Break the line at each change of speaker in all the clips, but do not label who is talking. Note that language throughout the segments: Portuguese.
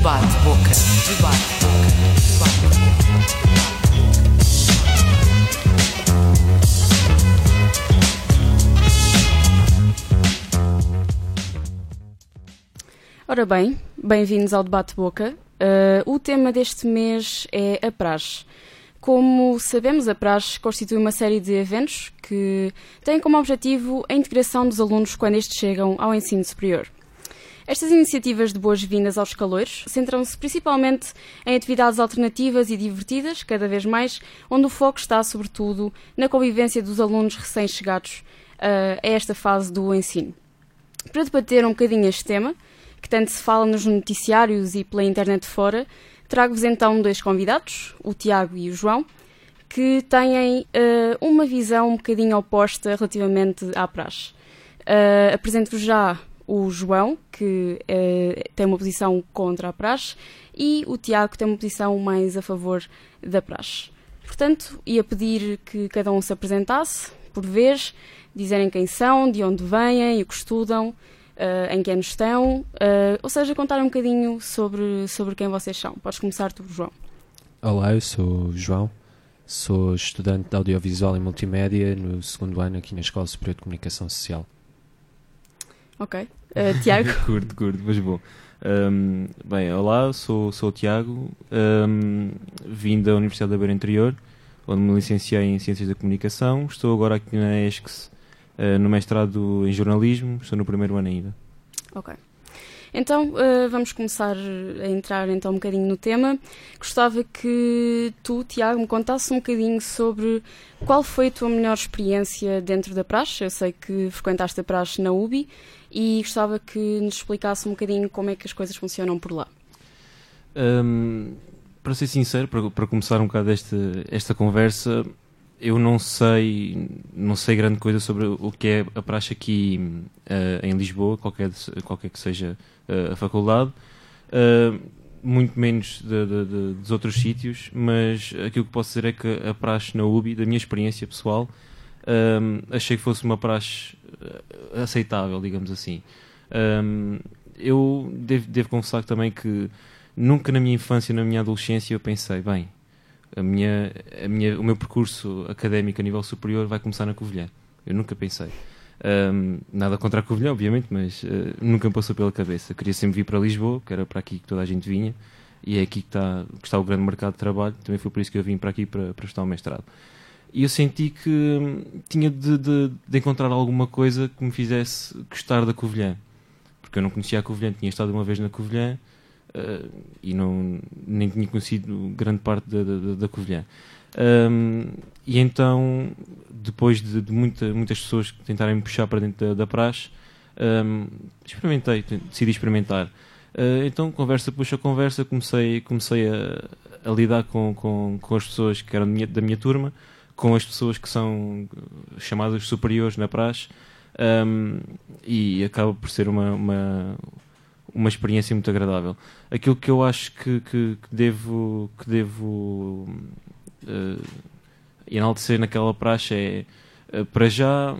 Debate Boca. Debate Boca. Debate
Ora bem, bem-vindos ao Debate Boca. Uh, o tema deste mês é a praxe. Como sabemos, a praxe constitui uma série de eventos que têm como objetivo a integração dos alunos quando estes chegam ao ensino superior. Estas iniciativas de boas-vindas aos calores centram-se principalmente em atividades alternativas e divertidas, cada vez mais, onde o foco está, sobretudo, na convivência dos alunos recém-chegados uh, a esta fase do ensino. Para debater um bocadinho este tema, que tanto se fala nos noticiários e pela internet fora, trago-vos então dois convidados, o Tiago e o João, que têm uh, uma visão um bocadinho oposta relativamente à praxe. Uh, Apresento-vos já o João, que uh, tem uma posição contra a praxe, e o Tiago, que tem uma posição mais a favor da praxe. Portanto, ia pedir que cada um se apresentasse, por vez, dizerem quem são, de onde vêm, o que estudam, Uh, em que anos estão, uh, ou seja, contar um bocadinho sobre, sobre quem vocês são. Podes começar tu, João.
Olá, eu sou o João, sou estudante de Audiovisual e Multimédia no segundo ano aqui na Escola Superior de Comunicação Social.
Ok. Uh, Tiago?
curto, curto, mas bom. Um, bem, olá, sou, sou o Tiago, um, vim da Universidade da Beira Interior, onde me licenciei em Ciências da Comunicação. Estou agora aqui na ESCS Uh, no mestrado em jornalismo, estou no primeiro ano ainda.
Ok. Então uh, vamos começar a entrar então um bocadinho no tema. Gostava que tu, Tiago, me contasse um bocadinho sobre qual foi a tua melhor experiência dentro da praxe. Eu sei que frequentaste a praxe na UBI e gostava que nos explicasse um bocadinho como é que as coisas funcionam por lá.
Um, para ser sincero, para, para começar um bocado esta, esta conversa, eu não sei, não sei grande coisa sobre o que é a praxe aqui uh, em Lisboa, qualquer, qualquer que seja uh, a faculdade, uh, muito menos de, de, de, dos outros sítios, mas aquilo que posso dizer é que a praxe na UBI, da minha experiência pessoal, achei que fosse uma praxe aceitável, digamos assim. eu devo, devo confessar também que nunca na minha infância, na minha adolescência, eu pensei, bem, a minha, a minha, o meu percurso académico a nível superior vai começar na Covilhã. Eu nunca pensei. Um, nada contra a Covilhã, obviamente, mas uh, nunca me passou pela cabeça. Queria sempre vir para Lisboa, que era para aqui que toda a gente vinha, e é aqui que está, que está o grande mercado de trabalho. Também foi por isso que eu vim para aqui para, para estudar o mestrado. E eu senti que hum, tinha de, de, de, encontrar alguma coisa que me fizesse gostar da Covilhã. Porque eu não conhecia a Covilhã, tinha estado uma vez na Covilhã uh, e não, nem tinha conhecido grande parte da, da, da Covilhã. Um, e então, depois de, de muita, muitas pessoas tentarem me puxar para dentro da, da praxe, um, experimentei, decidi experimentar. Uh, então, conversa puxa conversa, comecei, comecei a, a lidar com, com, com, as pessoas que eram da minha, da minha, turma, com as pessoas que são chamadas superiores na praxe, um, e acaba por ser uma, uma uma experiência muito agradável. Aquilo que eu acho que, que, que devo, que devo uh, enaltecer naquela praxe é, uh, para já,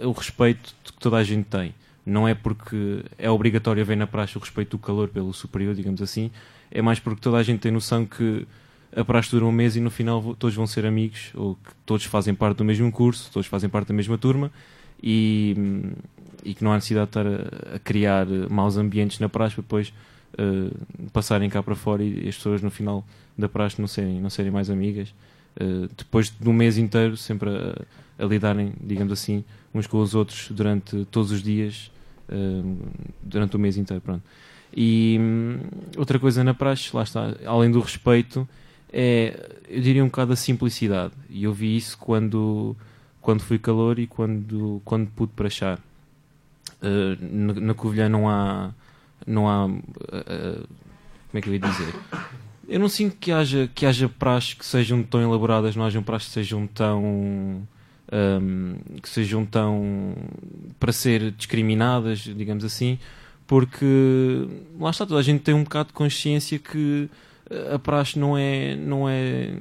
o respeito que toda a gente tem. Não é porque é obrigatório haver na praxe o respeito do calor pelo superior, digamos assim, é mais porque toda a gente tem noção que a praxe dura um mês e no final todos vão ser amigos, ou que todos fazem parte do mesmo curso, todos fazem parte da mesma turma e, e que não há necessidade de estar a, a criar maus ambientes na praxe para depois uh, passarem cá para fora e as pessoas no final da praxe não serem, não serem mais amigas. Uh, depois de um mês inteiro, sempre a, a, lidarem, digamos assim, uns com os outros durante todos os dias, uh, durante o mês inteiro. Pronto. E um, outra coisa na praxe, lá está, além do respeito, é, eu diria um bocado a simplicidade. E eu vi isso quando, quando fui calor e quando, quando pude prachar. Uh, na, na Covilhã não há. Não há. Uh, como é que eu ia dizer? Eu não sinto que haja, que haja praxes que sejam tão elaboradas, não hajam praxes que sejam tão. Um, que sejam tão. para ser discriminadas, digamos assim, porque lá está, toda a gente tem um bocado de consciência que a praxe não é. Não é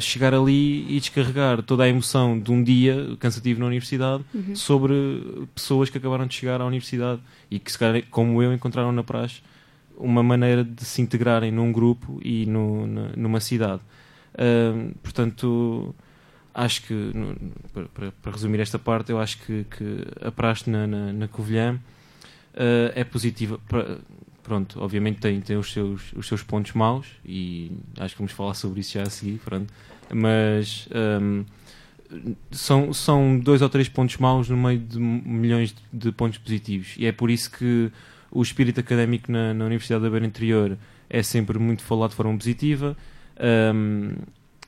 chegar ali e descarregar toda a emoção de um dia cansativo na universidade uhum. sobre pessoas que acabaram de chegar à universidade e que, se calhar, como eu, encontraram na praxe uma maneira de se integrarem num grupo e no, numa cidade. Ahm, portanto, acho que, no- para- para, para resumir esta parte, eu acho que, que a praxe na, na, na Covilhã ah, é positiva. Pra- pronto, obviamente tem, tem os, seus, os seus pontos maus e acho que vamos falar sobre isso já a seguir, pronto. mas ahm, são, são dois ou três pontos maus no meio de milhões de, pontos positivos e é por isso que o espírito académico na, na Universidade da Beira Interior é sempre muito falado de forma positiva. Ahm,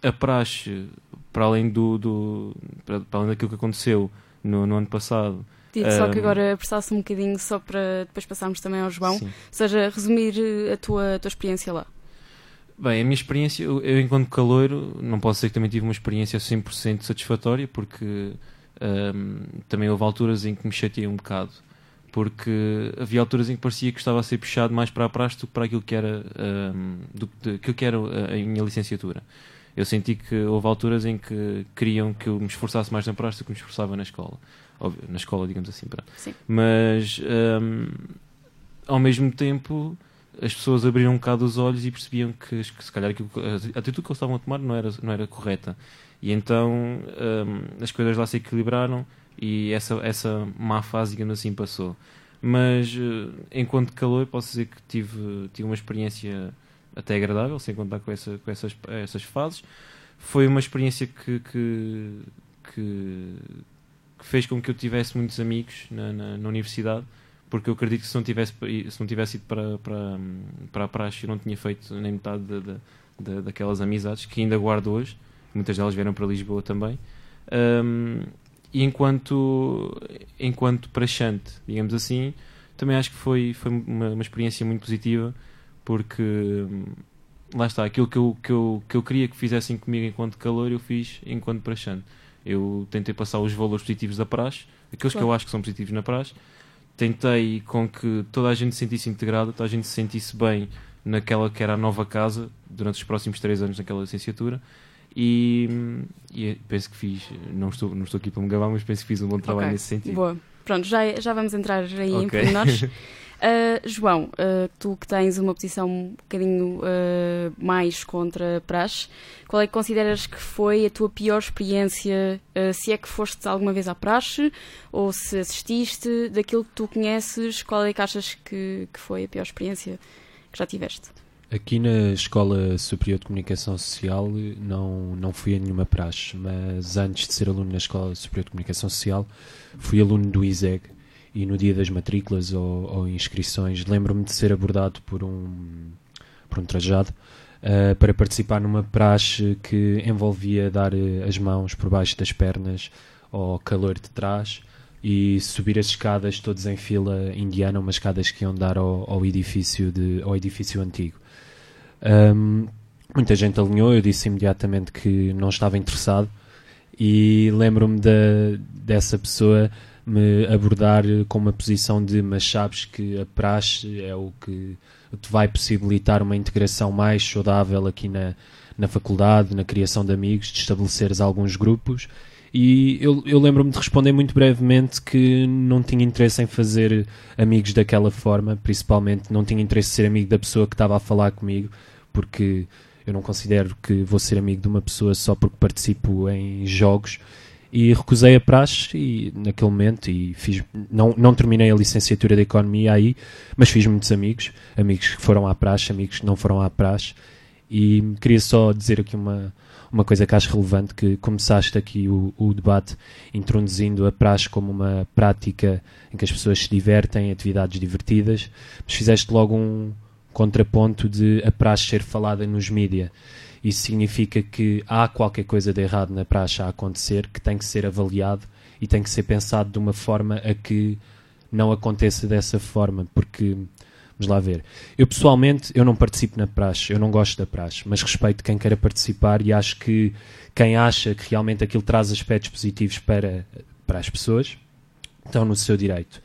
a praxe, para além, do, do- para, para além daquilo que aconteceu no, no ano passado,
Digo só que agora apressasse um bocadinho só para depois passarmos também ao João.
sim.
Ou seja, resumir eh, a tua, a tua experiência lá.
Bem, a minha experiência, eu, eu enquanto caloiro, não posso dizer que também tive uma experiência 100% satisfatória, porque ahm, também houve alturas em que me chateei um bocado, porque havia alturas em que parecia que estava a ser puxado mais para a praxe do que para aquilo que era, ahm, do, de, que era a, a minha licenciatura. Eu senti que houve alturas em que queriam que eu me esforçasse mais na praxe do que me esforçava na escola. Óbvio, na escola, digamos assim. pronto.
Sim.
Mas, ahm, ao mesmo tempo, as pessoas abriram um bocado os olhos e percebiam que, que se calhar aquilo, a atitude que eles estavam a tomar não era, não era correta. E então hum, as coisas lá se equilibraram e essa, essa má fase, digamos assim, passou. Mas eh, enquanto calor, posso dizer que tive, tive uma experiência até agradável, sem contar com, essa, com essas, essas fases. Foi uma experiência que, que, que, que fez com que eu tivesse muitos amigos na, na, na universidade porque eu acredito que se não tivesse, se não tivesse ido para, para, para a praxe eu não tinha feito nem metade da- da- da- daquelas amizades que ainda guardo hoje. Muitas delas vieram para Lisboa também. Ahm, e enquanto, enquanto praxante, digamos assim, também acho que foi, foi uma, uma experiência muito positiva porque hum, lá está, aquilo que eu, que, eu, que eu queria que fizessem comigo enquanto calor, eu fiz enquanto praxante. Eu tentei passar os valores positivos da praxe, aqueles que
Claro.
eu acho que são positivos na praxe, tentei com que toda a gente se sentisse integrada, toda a gente se sentisse bem naquela que era a nova casa durante os próximos três anos naquela licenciatura e, e penso que fiz, não estou, não estou aqui para me gabar, mas penso que fiz um bom trabalho
Ok,
nesse sentido.
Boa. Pronto, já, já vamos entrar aí em
Ok.
pormenores. Ah, João, ah, tu que tens uma posição um bocadinho ah, mais contra praxe, qual é que consideras que foi a tua pior experiência? se é que foste alguma vez à praxe ou se assististe, daquilo que tu conheces, qual é que achas que, que foi a pior experiência que já tiveste?
Aqui na Escola Superior de Comunicação Social não, não fui a nenhuma praxe, mas antes de ser aluno na Escola Superior de Comunicação Social fui aluno do ISEG e no dia das matrículas ou, ou inscrições lembro-me de ser abordado por um, por um trajado ah, para participar numa praxe que envolvia dar eh, as mãos por baixo das pernas ao calor de trás e subir as escadas todos em fila indiana, umas escadas que iam dar ao, ao edifício de, ao edifício antigo. Ahm, muita gente alinhou, eu disse imediatamente que não estava interessado e lembro-me da- dessa pessoa me abordar com uma posição de mas sabes que a praxe é o que te vai possibilitar uma integração mais saudável aqui na, na faculdade, na criação de amigos, de estabeleceres alguns grupos. E eu, eu lembro-me de responder muito brevemente que não tinha interesse em fazer amigos daquela forma, principalmente não tinha interesse em ser amigo da pessoa que estava a falar comigo, porque eu não considero que vou ser amigo de uma pessoa só porque participo em jogos e recusei a praxe e, naquele momento e fiz não, não terminei a licenciatura de Economia aí, mas fiz muitos amigos, amigos que foram à praxe, amigos que não foram à praxe e queria só dizer aqui uma, uma coisa que acho relevante, que começaste aqui o, o debate introduzindo a praxe como uma prática em que as pessoas se divertem, atividades divertidas, mas fizeste logo um contraponto de a praxe ser falada nos mídia. Isso significa que há qualquer coisa de errado na praxe a acontecer que tem que ser avaliado e tem que ser pensado de uma forma a que não aconteça dessa forma, porque vamos lá ver. Eu pessoalmente eu não participo na praxe, eu não gosto da praxe, mas respeito quem queira participar e acho que quem acha que realmente aquilo traz aspectos positivos para, para as pessoas estão no seu direito.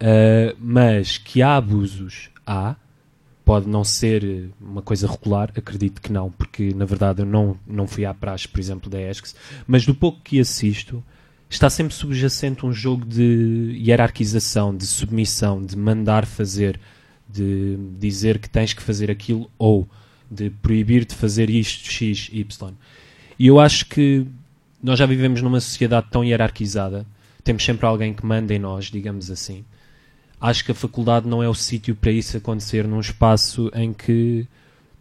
Uh, mas que há abusos, há. Pode não ser uma coisa regular, acredito que não, porque na verdade eu não, não fui à praxe, por exemplo, da ESCS, mas do pouco que assisto, está sempre subjacente um jogo de hierarquização, de submissão, de mandar fazer, de dizer que tens que fazer aquilo ou de proibir de fazer isto, X, Y. E eu acho que nós já vivemos numa sociedade tão hierarquizada, temos sempre alguém que manda em nós, digamos assim. Acho que a faculdade não é o sítio para isso acontecer num espaço em que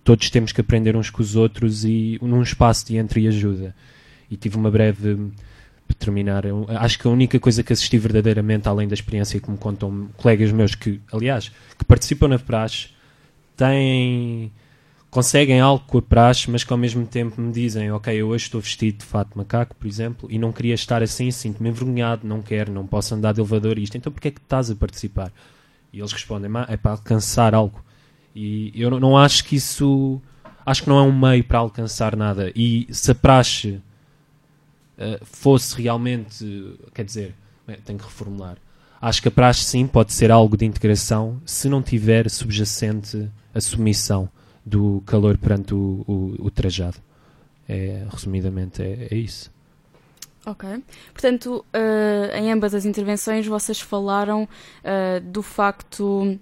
todos temos que aprender uns com os outros e num espaço de entre e ajuda. E tive uma breve para terminar, eu acho que a única coisa que assisti verdadeiramente, além da experiência que me contam colegas meus que, aliás, que participam na praxe, têm conseguem algo com a praxe, mas que ao mesmo tempo me dizem, ok, eu hoje estou vestido de fato macaco, por exemplo, e não queria estar assim, sinto-me envergonhado, não quero, não posso andar de elevador isto, então porquê é que estás a participar? E eles respondem, é para alcançar algo. E eu não, acho que isso, acho que não é um meio para alcançar nada. E se a praxe uh, fosse realmente, quer dizer, tenho que reformular, acho que a praxe sim pode ser algo de integração se não tiver subjacente a submissão do calor perante o, o, o trajado. É, resumidamente, é, é, isso.
Ok. Portanto, uh, em ambas as intervenções vocês falaram uh, do facto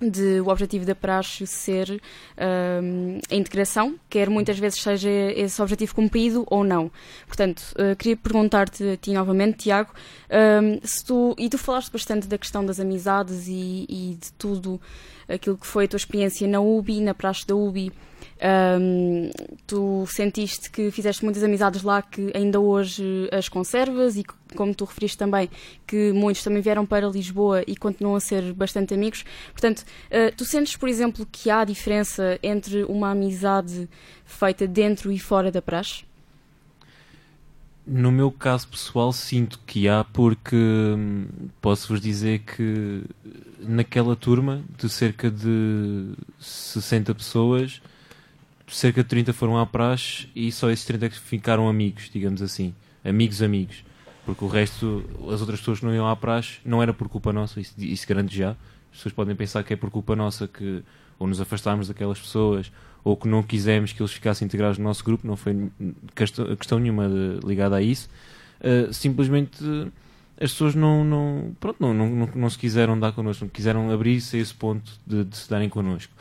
de o objetivo da praxe ser uh, a integração, quer muitas vezes seja esse objetivo cumprido ou não. Portanto, uh, queria perguntar-te a ti novamente, Tiago, uh, se tu, e tu falaste bastante da questão das amizades e, e de tudo aquilo que foi a tua experiência na UBI, na praxe da UBI, um, tu sentiste que fizeste muitas amizades lá que ainda hoje as conservas e como tu referiste também que muitos também vieram para Lisboa e continuam a ser bastante amigos. Portanto, uh, tu sentes, por exemplo, que há diferença entre uma amizade feita dentro e fora da praxe?
No meu caso pessoal, sinto que há, porque hum, posso-vos dizer que naquela turma de cerca de 60 pessoas, cerca de 30 foram à praxe e só esses 30 é que ficaram amigos, digamos assim. Amigos, amigos. Porque o resto, as outras pessoas que não iam à praxe, não era por culpa nossa, isso, isso garanto já. As pessoas podem pensar que é por culpa nossa que ou nos afastámos daquelas pessoas ou que não quisemos que eles ficassem integrados no nosso grupo, não foi questão, nenhuma de, ligada a isso. Uh, simplesmente as pessoas não, não, pronto, não, não, não, não, se quiseram dar connosco, não quiseram abrir-se a esse ponto de, de se darem connosco.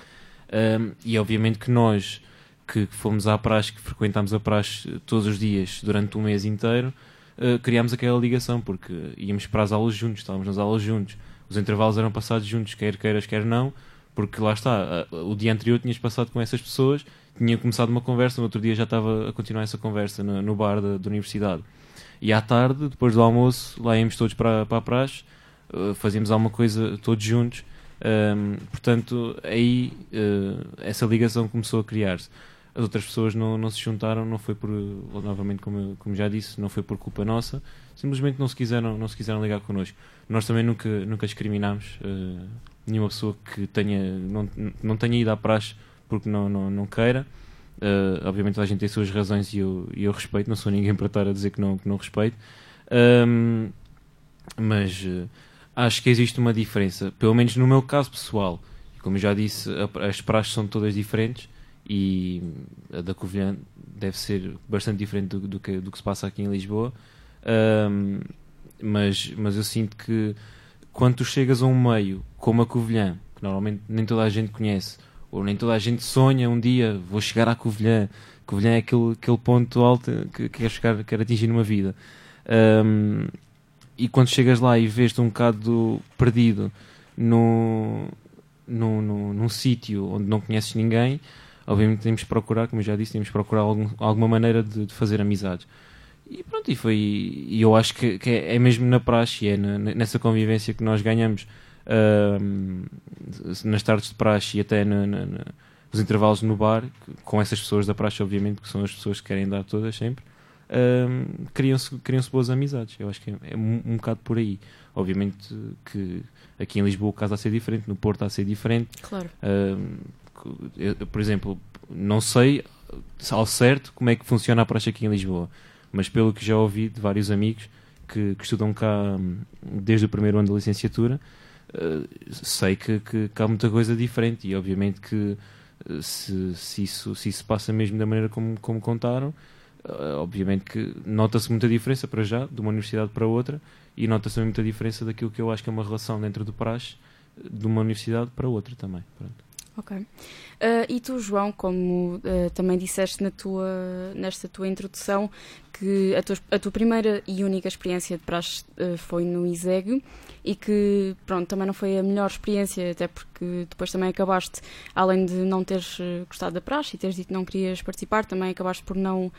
Um, e obviamente que nós, que fomos à praxe, que frequentámos a praxe todos os dias durante um mês inteiro, uh, criámos aquela ligação, porque íamos para as aulas juntos, estávamos nas aulas juntos, os intervalos eram passados juntos, quer queiras, quer não, porque lá está, o dia anterior tinhas passado com essas pessoas, tinha começado uma conversa, no outro dia já estava a continuar essa conversa no, no bar da, da, universidade. E à tarde, depois do almoço, lá íamos todos para, para a praxe, uh, fazíamos alguma coisa todos juntos. Um, portanto, aí uh, essa ligação começou a criar-se. As outras pessoas não, não se juntaram, não foi por, novamente, como, como já disse, não foi por culpa nossa, simplesmente não se quiseram, não se quiseram ligar connosco. Nós também nunca, nunca discriminámos. Uh, nenhuma pessoa que tenha, não, não tenha ido à praxe porque não, não, não queira. Uh, obviamente a gente tem suas razões e eu, e eu respeito, não sou ninguém para estar a dizer que não, que não respeito. Um, mas uh, acho que existe uma diferença, pelo menos no meu caso pessoal. Como já disse, as praxes são todas diferentes e a da Covilhã deve ser bastante diferente do, do, que, do que se passa aqui em Lisboa. Um, mas, mas eu sinto que quando tu chegas a um meio como a Covilhã, que normalmente nem toda a gente conhece, ou nem toda a gente sonha um dia, vou chegar à Covilhã, Covilhã é aquele, aquele ponto alto que, que quer, chegar, quer atingir numa vida. Um, e quando chegas lá e vês-te um bocado perdido no, no, no, num sítio onde não conheces ninguém, obviamente temos de procurar, como eu já disse, temos de procurar algum, alguma maneira de, de fazer amizades. E pronto, e foi. E eu acho que, que é, é, mesmo na praxe, é na, nessa convivência que nós ganhamos uh, nas tardes de praxe e até na, na, nos intervalos no bar, com essas pessoas da praxe, obviamente, que são as pessoas que querem dar todas sempre, uh, criam-se criam boas amizades. Eu acho que é, é um, um bocado por aí. Obviamente que aqui em Lisboa o caso está a ser diferente, no Porto está a ser diferente.
Claro.
Uh, eu, por exemplo, não sei ao certo como é que funciona a praxe aqui em Lisboa mas pelo que já ouvi de vários amigos que, que estudam cá hum, desde o primeiro ano da licenciatura, uh, sei que, que, que, há muita coisa diferente e obviamente que uh, se, se, isso, se isso passa mesmo da maneira como, como contaram, uh, obviamente que nota-se muita diferença para já, de uma universidade para outra, e nota-se muita diferença daquilo que eu acho que é uma relação dentro do praxe, de uma universidade para outra também. Pronto.
Ok. Uh, e tu, João, como uh, também disseste na tua, nesta tua introdução, que a tua, a tua primeira e única experiência de praxe uh, foi no ISEG e que, pronto, também não foi a melhor experiência, até porque depois também acabaste, além de não teres gostado da praxe e teres dito que não querias participar, também acabaste por não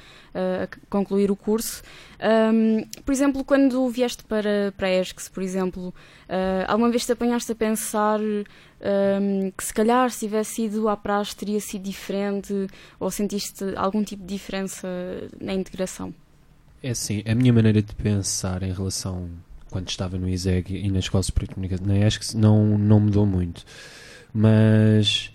concluir o curso. Um, por exemplo, quando vieste para, para a ESCS, por exemplo, alguma vez te apanhaste a pensar um, que se calhar se tivesse sido à praxe teria sido diferente ou sentiste algum tipo de diferença na integração?
É assim, a minha maneira de pensar em relação quando estava no ISEG e na Escola Superior de Comunicação na ESC não, não mudou muito. Mas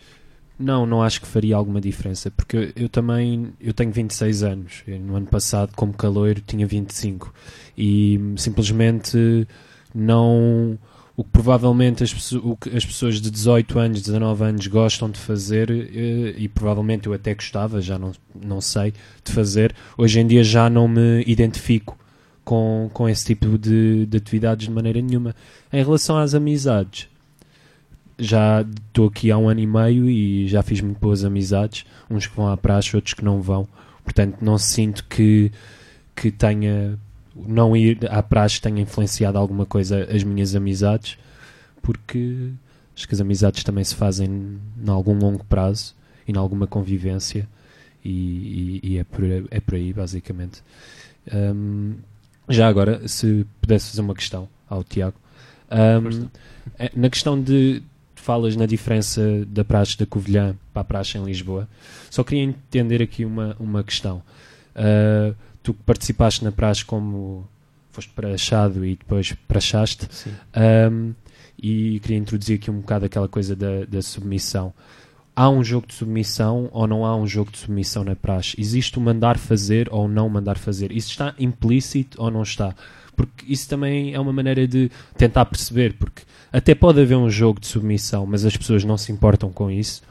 não, não acho que faria alguma diferença, porque eu, eu também eu tenho 26 anos. Eu, no ano passado, como caloiro, tinha 25 e simplesmente não o que provavelmente as, o que as pessoas de 18 anos, 19 anos gostam de fazer, eh, e provavelmente eu até gostava, já não, não sei, de fazer, hoje em dia já não me identifico com, com esse tipo de, de atividades de maneira nenhuma. Em relação às amizades, já estou aqui há um ano e meio e já fiz muito boas amizades, uns que vão à praxe, outros que não vão, portanto não sinto que, que tenha não ir à praxe tenha influenciado alguma coisa as minhas amizades, porque acho que as amizades também se fazem em algum longo prazo e em alguma convivência, e, e, e é, por, é por aí, basicamente. Um, já agora, se pudesse fazer uma questão ao Tiago, um, é, na questão de falas na diferença da praxe da Covilhã para a praxe em Lisboa, só queria entender aqui uma, uma questão. Uh, tu participaste na praxe como foste praxado e depois praxaste um, e queria introduzir aqui um bocado aquela coisa da, da submissão há um jogo de submissão ou não há um jogo de submissão na praxe? Existe o mandar fazer ou não mandar fazer? Isso está implícito ou não está? Porque isso também é uma maneira de tentar perceber, porque até pode haver um jogo de submissão, mas as pessoas não se importam com isso,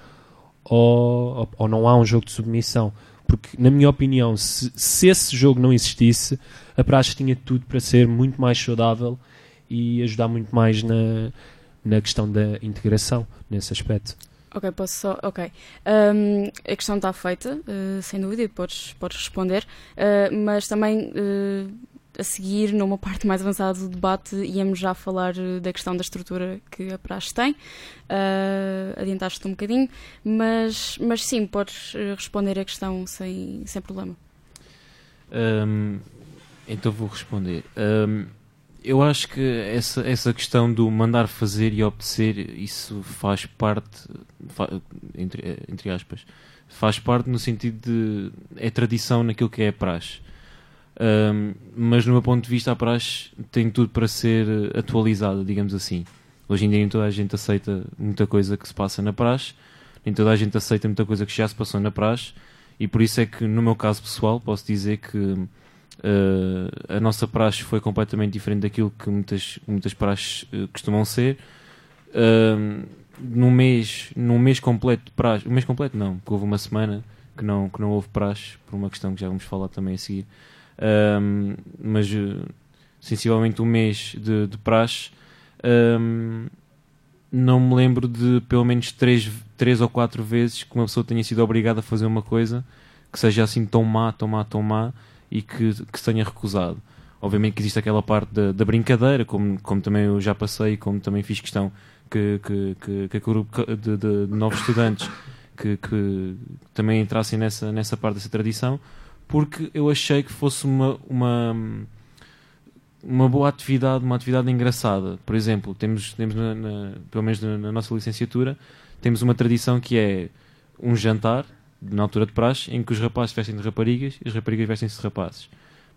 ou, ou não há um jogo de submissão. Porque, na minha opinião, se, se esse jogo não existisse, a praxe tinha tudo para ser muito mais saudável e ajudar muito mais na, na questão da integração, nesse aspecto.
Ok, posso só. Ok. Um, a questão está feita, uh, sem dúvida, e podes, podes responder, uh, mas também uh, a seguir, numa parte mais avançada do debate, íamos já falar eh, da questão da estrutura que a praxe tem. Uh, Adiantaste-te um bocadinho, mas, mas sim, podes eh, responder a questão sem, sem problema.
Um, então vou responder. Um, eu acho que essa, essa questão do mandar fazer e obedecer, isso faz parte, entre, entre aspas, faz parte no sentido de. é tradição naquilo que é a praxe. Um, mas, no meu ponto de vista, a praxe tem tudo para ser atualizada, digamos assim. Hoje em dia, nem toda a gente aceita muita coisa que se passa na praxe, nem toda a gente aceita muita coisa que já se passou na praxe, e por isso é que, no meu caso pessoal, posso dizer que uh, a nossa praxe foi completamente diferente daquilo que muitas, muitas praxes uh, costumam ser. Uh, num mês, num mês completo de praxe, um mês completo não, porque houve uma semana que não, que não houve praxe, por uma questão que já vamos falar também a seguir um, mas eh, sensivelmente um mês de, de praxe. Um, não me lembro de pelo menos três, três ou quatro vezes que uma pessoa tenha sido obrigada a fazer uma coisa que seja assim tão má, tão má, tão má e que, que se tenha recusado. Obviamente que existe aquela parte da, da brincadeira, como, como também eu já passei, como também fiz questão que, que, que, que grupo de, de, de novos estudantes que, que também entrassem nessa, nessa parte dessa tradição, porque eu achei que fosse uma, uma, uma boa atividade, uma atividade engraçada. Por exemplo, temos, temos na, na, pelo menos na, na, nossa licenciatura, temos uma tradição que é um jantar, na altura de praxe, em que os rapazes vestem de raparigas e as raparigas vestem-se de rapazes.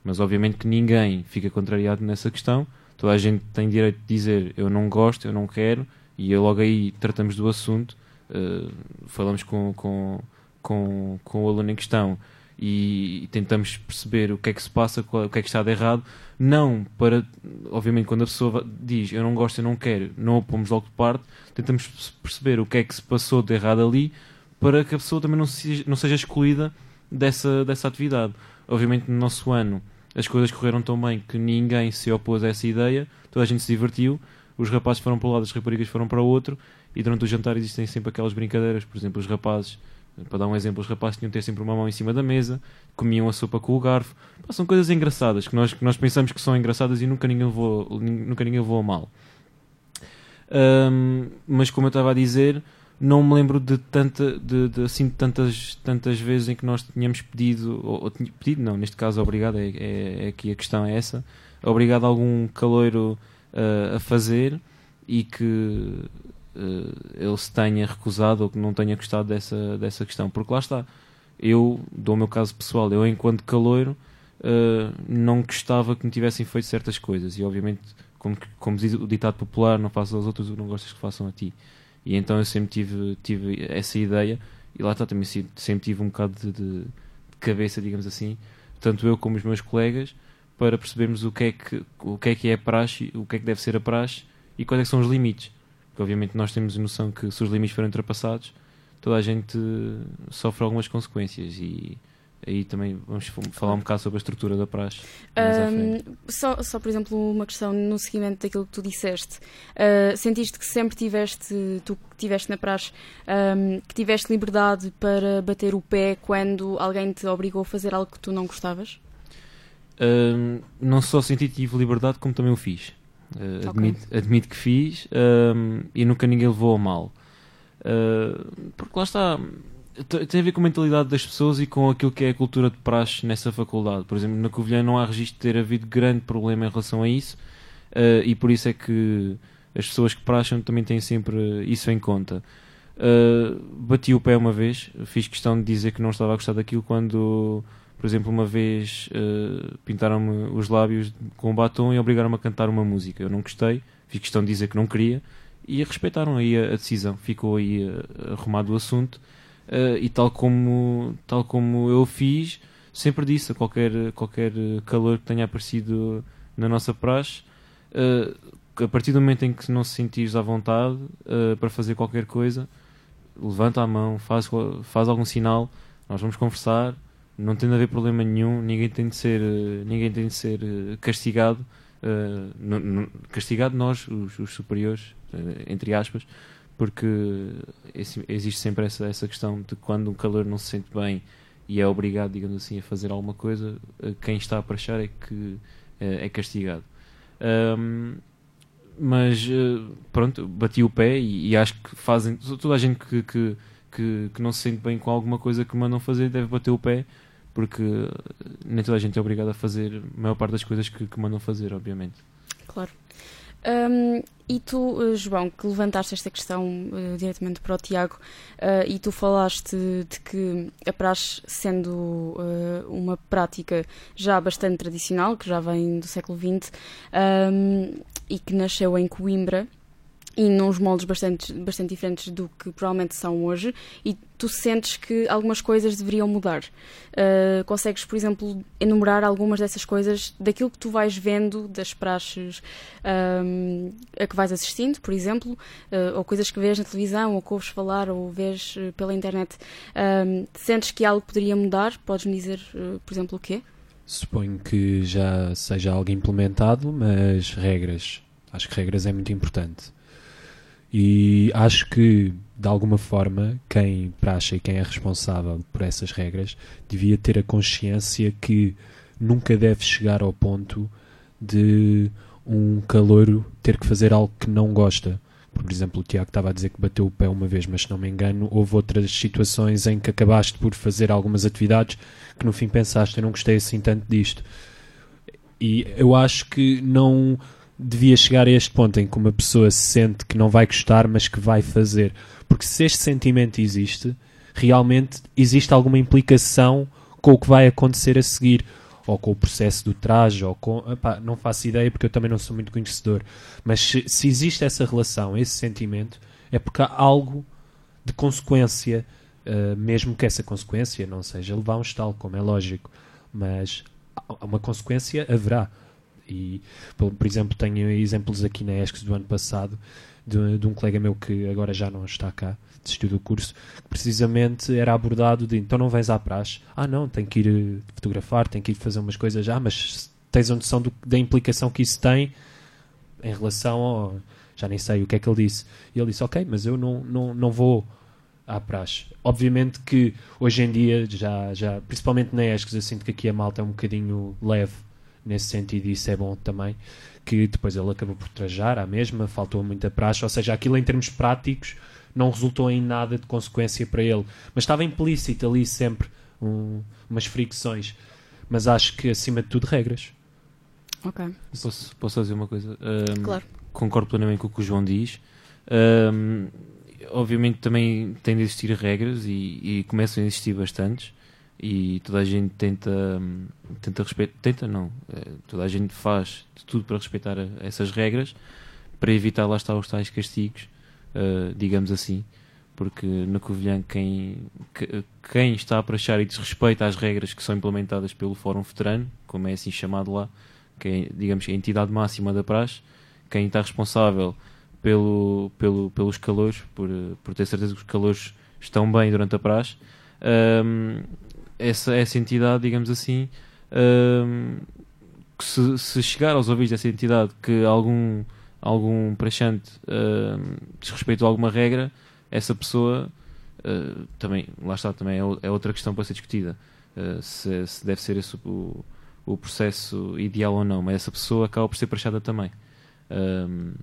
Mas obviamente que ninguém fica contrariado nessa questão. Toda a gente tem direito de dizer eu não gosto, eu não quero, e logo aí tratamos do assunto, uh, falamos com, com, com, com o aluno em questão e tentamos perceber o que é que se passa, o que é que está de errado. Não para, obviamente, quando a pessoa diz eu não gosto, eu não quero, não a pomos logo de parte, tentamos perceber o que é que se passou de errado ali para que a pessoa também não seja, não seja excluída dessa, dessa atividade. Obviamente, no nosso ano as coisas correram tão bem que ninguém se opôs a essa ideia, toda a gente se divertiu, os rapazes foram para um lado, as raparigas foram para o outro, e durante o jantar existem sempre aquelas brincadeiras, por exemplo, os rapazes, para dar um exemplo, os rapazes tinham de ter sempre uma mão em cima da mesa, comiam a sopa com o garfo, Pá, são coisas engraçadas, que nós, que nós pensamos que são engraçadas e nunca ninguém levou, nunca ninguém levou a mal. Ahm, mas como eu estava a dizer, não me lembro de tanta, de, de, assim, tantas, tantas vezes em que nós tínhamos pedido, ou, ou pedido, não, neste caso obrigado, é, é, é a questão é essa, obrigado a algum caloiro ah, a fazer e que ele se tenha recusado ou que não tenha gostado dessa, dessa questão, porque lá está, eu, dou o meu caso pessoal, eu enquanto caloiro ah, não gostava que me tivessem feito certas coisas e obviamente como, como diz o ditado popular, não faças aos outros o que não gostas que façam a ti. E então eu sempre tive, tive essa ideia, e lá está, também se- sempre tive um bocado de, de- de cabeça, digamos assim, tanto eu como os meus colegas, para percebermos o que é que, o que, é, que é a praxe, o que é que deve ser a praxe e quais é são os limites. Porque obviamente nós temos a noção que se os limites forem ultrapassados, toda a gente sofre algumas consequências e aí também vamos falar um bocado sobre a estrutura da praxe.
Ahm, só, só, por exemplo, uma questão no seguimento daquilo que tu disseste. Ah, sentiste que sempre tiveste, tu que tiveste na praxe, ahm, que tiveste liberdade para bater o pé quando alguém te obrigou a fazer algo que tu não gostavas?
Hum, não só senti que tive liberdade, como também o fiz. Uh,
Ok.
admito, admito que fiz hum, e nunca ninguém levou a mal. Uh, porque lá está, tem a ver com a mentalidade das pessoas e com aquilo que é a cultura de praxe nessa faculdade. Por exemplo, na Covilhã não há registro de ter havido grande problema em relação a isso uh, e por isso é que as pessoas que praxam também têm sempre isso em conta. Bati o pé uma vez, fiz questão de dizer que não estava a gostar daquilo quando por exemplo, uma vez eh, pintaram-me os lábios com batom e obrigaram-me a cantar uma música. Eu não gostei, fiz questão de dizer que não queria e respeitaram aí a, a decisão. Ficou aí eh, arrumado o assunto eh, e tal como, tal como eu fiz, sempre disse a qualquer, qualquer calor que tenha aparecido na nossa praxe, a partir do momento em que não se sentires à vontade para fazer qualquer coisa, levanta a mão, faz, faz algum sinal, nós vamos conversar, não tem de haver problema nenhum, ninguém tem de ser, eh, ninguém tem de ser eh, castigado, eh, no- no- castigado nós, os, os superiores, entre aspas, porque esse- existe sempre essa, essa questão de quando um calor não se sente bem e é obrigado, digamos assim, a fazer alguma coisa, quem está a praxar é que eh, é castigado. Ahm, mas pronto, bati o pé e, e acho que fazem toda a gente que, que, que, que não se sente bem com alguma coisa que mandam fazer deve bater o pé porque eh, nem toda a gente é obrigada a fazer a maior parte das coisas que, que mandam fazer, obviamente.
Claro. Hum, e tu, eh, João, que levantaste esta questão eh, diretamente para o Tiago, eh, e tu falaste de que a praxe, sendo eh, uma prática já bastante tradicional, que já vem do século XX, hum, e que nasceu em Coimbra, e nos moldes bastante, bastante diferentes do que provavelmente são hoje, e tu sentes que algumas coisas deveriam mudar. Uh, consegues, por exemplo, enumerar algumas dessas coisas daquilo que tu vais vendo, das praxes um, a que vais assistindo, por exemplo, uh, ou coisas que vês na televisão, ou que ouves falar, ou vês pela internet. Sentes que algo poderia mudar? Podes-me dizer, uh, por exemplo, o quê?
Suponho que já seja algo implementado, mas regras. Acho que regras é muito importante. E acho que, de alguma forma, quem praxa e quem é responsável por essas regras devia ter a consciência que nunca deve chegar ao ponto de um calouro ter que fazer algo que não gosta. Por exemplo, o Tiago estava a dizer que bateu o pé uma vez, mas se não me engano, houve outras situações em que acabaste por fazer algumas atividades que no fim pensaste, eu não gostei assim tanto disto. E eu acho que não devia chegar a este ponto em que uma pessoa se sente que não vai gostar, mas que vai fazer. Porque se este sentimento existe, realmente existe alguma implicação com o que vai acontecer a seguir. Ou com o processo do traje, ou com. Epá, não faço ideia porque eu também não sou muito conhecedor. Mas se, se existe essa relação, esse sentimento, é porque há algo de consequência, uh, mesmo que essa consequência não seja levar um estalo, como é lógico. Mas uma consequência haverá. E, por, por, exemplo, tenho exemplos aqui na ESCS do ano passado de, de, um colega meu que agora já não está cá, desistiu do curso, que precisamente era abordado de então não vens à praxe. Ah, não, tenho que ir fotografar, tenho que ir fazer umas coisas já, mas tens a noção do, da implicação que isso tem em relação ao. já nem sei o que é que ele disse. E ele disse, ok, mas eu não, não, não vou à praxe. Obviamente que hoje em dia, já, já, principalmente na ESCS, eu sinto que aqui a malta é um bocadinho leve nesse sentido isso é bom também, que depois ele acabou por trajar à mesma, faltou muita praxe, ou seja, aquilo em termos práticos não resultou em nada de consequência para ele, mas estava implícito ali sempre um, umas fricções, mas acho que acima de tudo regras.
Ok.
Posso, posso fazer uma coisa? Ahm,
Claro.
Concordo plenamente com o que o João diz. Ahm, obviamente também tem de existir regras e, e começam a existir bastantes e toda a gente tenta tenta respeitar tenta não eh, toda a gente faz de tudo para respeitar essas regras para evitar lá estar os tais castigos eh, digamos assim porque na Covilhã quem, que- quem está a praxar e desrespeita as regras que são implementadas pelo Fórum Veterano, como é assim chamado lá, que é, digamos, a entidade máxima da praxe, quem está responsável pelo, pelo, pelos calores, por, por ter certeza que os calores estão bem durante a praxe, hum, essa, essa entidade, digamos assim, que se, se chegar aos ouvidos dessa entidade que algum, algum praxante hum, desrespeitou alguma regra, essa pessoa uh, também, lá está, também é, é outra questão para ser discutida. Uh, se, se deve ser esse o, o processo ideal ou não, mas essa pessoa acaba por ser prachada também. Um,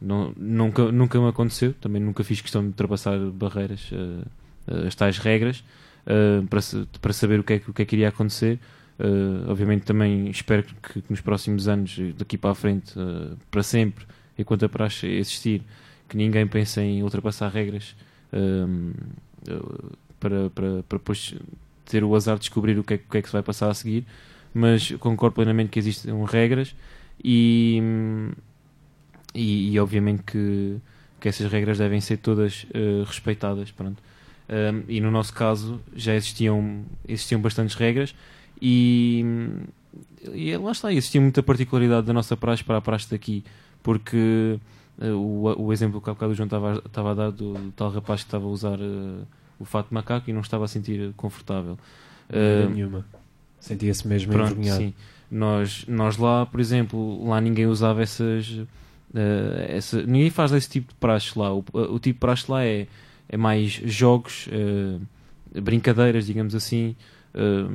não- nunca, nunca me aconteceu, também nunca fiz questão de ultrapassar barreiras, uh, as tais regras, uh, para, para saber o que, é, o que é que iria acontecer. Uh, obviamente também espero que, que nos próximos anos, daqui para a frente, uh, para sempre, enquanto a praxe existir, que ninguém pense em ultrapassar regras para, para, para depois ter o azar de descobrir o que, é, o que é que se vai passar a seguir. Mas concordo plenamente que existem regras e, e, e obviamente que, que essas regras devem ser todas uh, respeitadas. Pronto. Um, e no nosso caso já existiam, existiam bastantes regras e, e lá está, existia muita particularidade da nossa praxe para a praxe daqui, porque uh, o, o exemplo que há bocado o João estava, a- estava a dar do, do tal rapaz que estava a usar uh, o fato de macaco e não estava a sentir confortável. Uh,
nenhuma. Sentia-se mesmo
Pronto,
envergonhado.
sim. Nós, nós lá, por exemplo, lá ninguém usava essas. eh, essa, ninguém faz esse tipo de praxe lá. O, o tipo de praxe lá é, é mais jogos, eh, brincadeiras, digamos assim. Eh,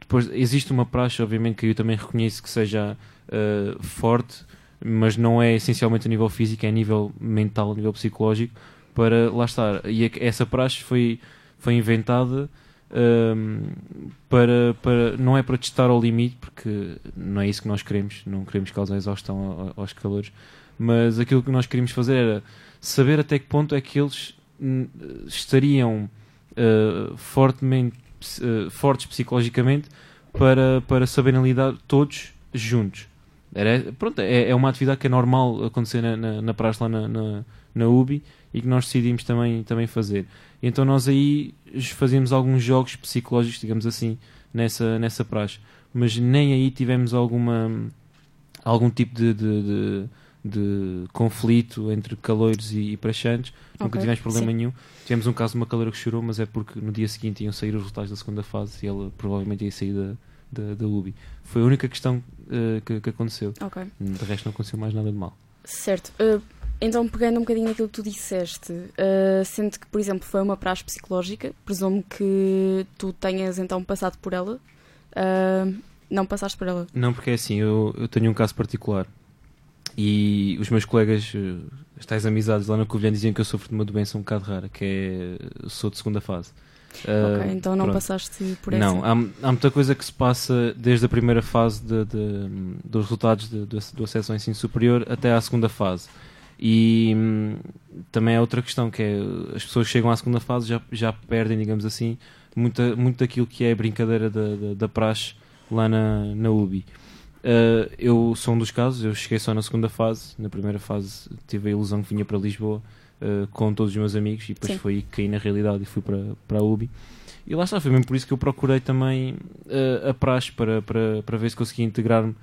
depois existe uma praxe, obviamente, que eu também reconheço que seja eh, forte, mas não é essencialmente a nível físico, é a nível mental, a nível psicológico, para lá estar. E é essa praxe foi, foi inventada hum, para, para, não é para testar ao limite, porque não é isso que nós queremos, não queremos causar exaustão aos calores, mas aquilo que nós queríamos fazer era saber até que ponto é que eles estariam uh, fortemente, uh, fortes psicologicamente para, para saberem lidar todos juntos. Era, pronto, é, é uma atividade que é normal acontecer na, na, na praxe lá na, na, na UBI e que nós decidimos também, também fazer. Então nós aí fazíamos alguns jogos psicológicos, digamos assim, nessa, nessa praxe. Mas nem aí tivemos alguma algum tipo de, de, de, de conflito entre caloiros e, e praxantes. Nunca
Ok,
tivemos problema
sim.
nenhum. Tivemos um caso de uma caloira que chorou, mas é porque no dia seguinte iam sair os resultados da segunda fase e ela provavelmente ia sair da, da, da UBI. Foi a única questão eh, que, que aconteceu.
Ok.
De resto não aconteceu mais nada de mal.
Certo. Uh, então, pegando um bocadinho naquilo que tu disseste, uh, sendo que, por exemplo, foi uma praxe psicológica, presumo que tu tenhas então passado por ela. Uh, não passaste por ela.
Não, porque é assim, eu, eu tenho um caso particular e os meus colegas, eh, as tais amizades lá na Covilhã diziam que eu sofro de uma doença um bocado rara, que é sou de segunda fase. Ah,
ok, então não
pronto.
passaste por essa.
Não, há, há muita coisa que se passa desde a primeira fase de- de- dos resultados de- do, acesso ao ensino superior até à segunda fase. E hum, também é outra questão, que é as pessoas que chegam à segunda fase já, já perdem, digamos assim, muita, muito daquilo que é a brincadeira da, da, da praxe lá na, na UBI. Uh, eu sou um dos casos, eu cheguei só na segunda fase. Na primeira fase tive a ilusão que vinha para Lisboa uh, com todos os meus amigos e depois
Sim.
foi aí que caí na realidade e fui para, para a UBI. E lá está, foi mesmo por isso que eu procurei também uh, a praxe para, para, para ver se conseguia integrar-me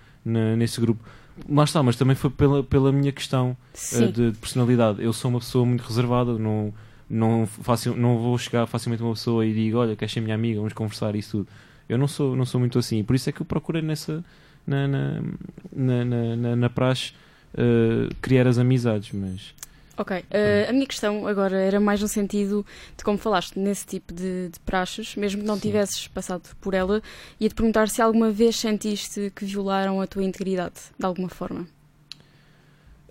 nesse grupo. Lá está, mas também foi pela, pela minha questão de, de personalidade. Eu sou uma pessoa muito reservada, não, não, facil, não vou chegar facilmente a uma pessoa e digo: Olha, queres ser minha amiga, vamos conversar e isso tudo. Eu não sou, não sou muito assim, por isso é que eu procurei nessa, na, na, na, na, na, praxe uh, criar as amizades, mas
Ok. Uh, a minha questão agora era mais no sentido de como falaste nesse tipo de, de praxes, mesmo que não
Sim.
tivesses passado por ela, ia te perguntar se alguma vez sentiste que violaram a tua integridade, de alguma forma.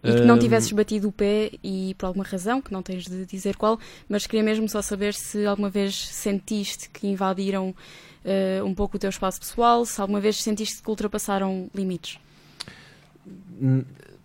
E que não
Ahm,
tivesses batido o pé e por alguma razão, que não tens de dizer qual, mas queria mesmo só saber se alguma vez sentiste que invadiram eh, um pouco o teu espaço pessoal, se alguma vez sentiste que ultrapassaram limites.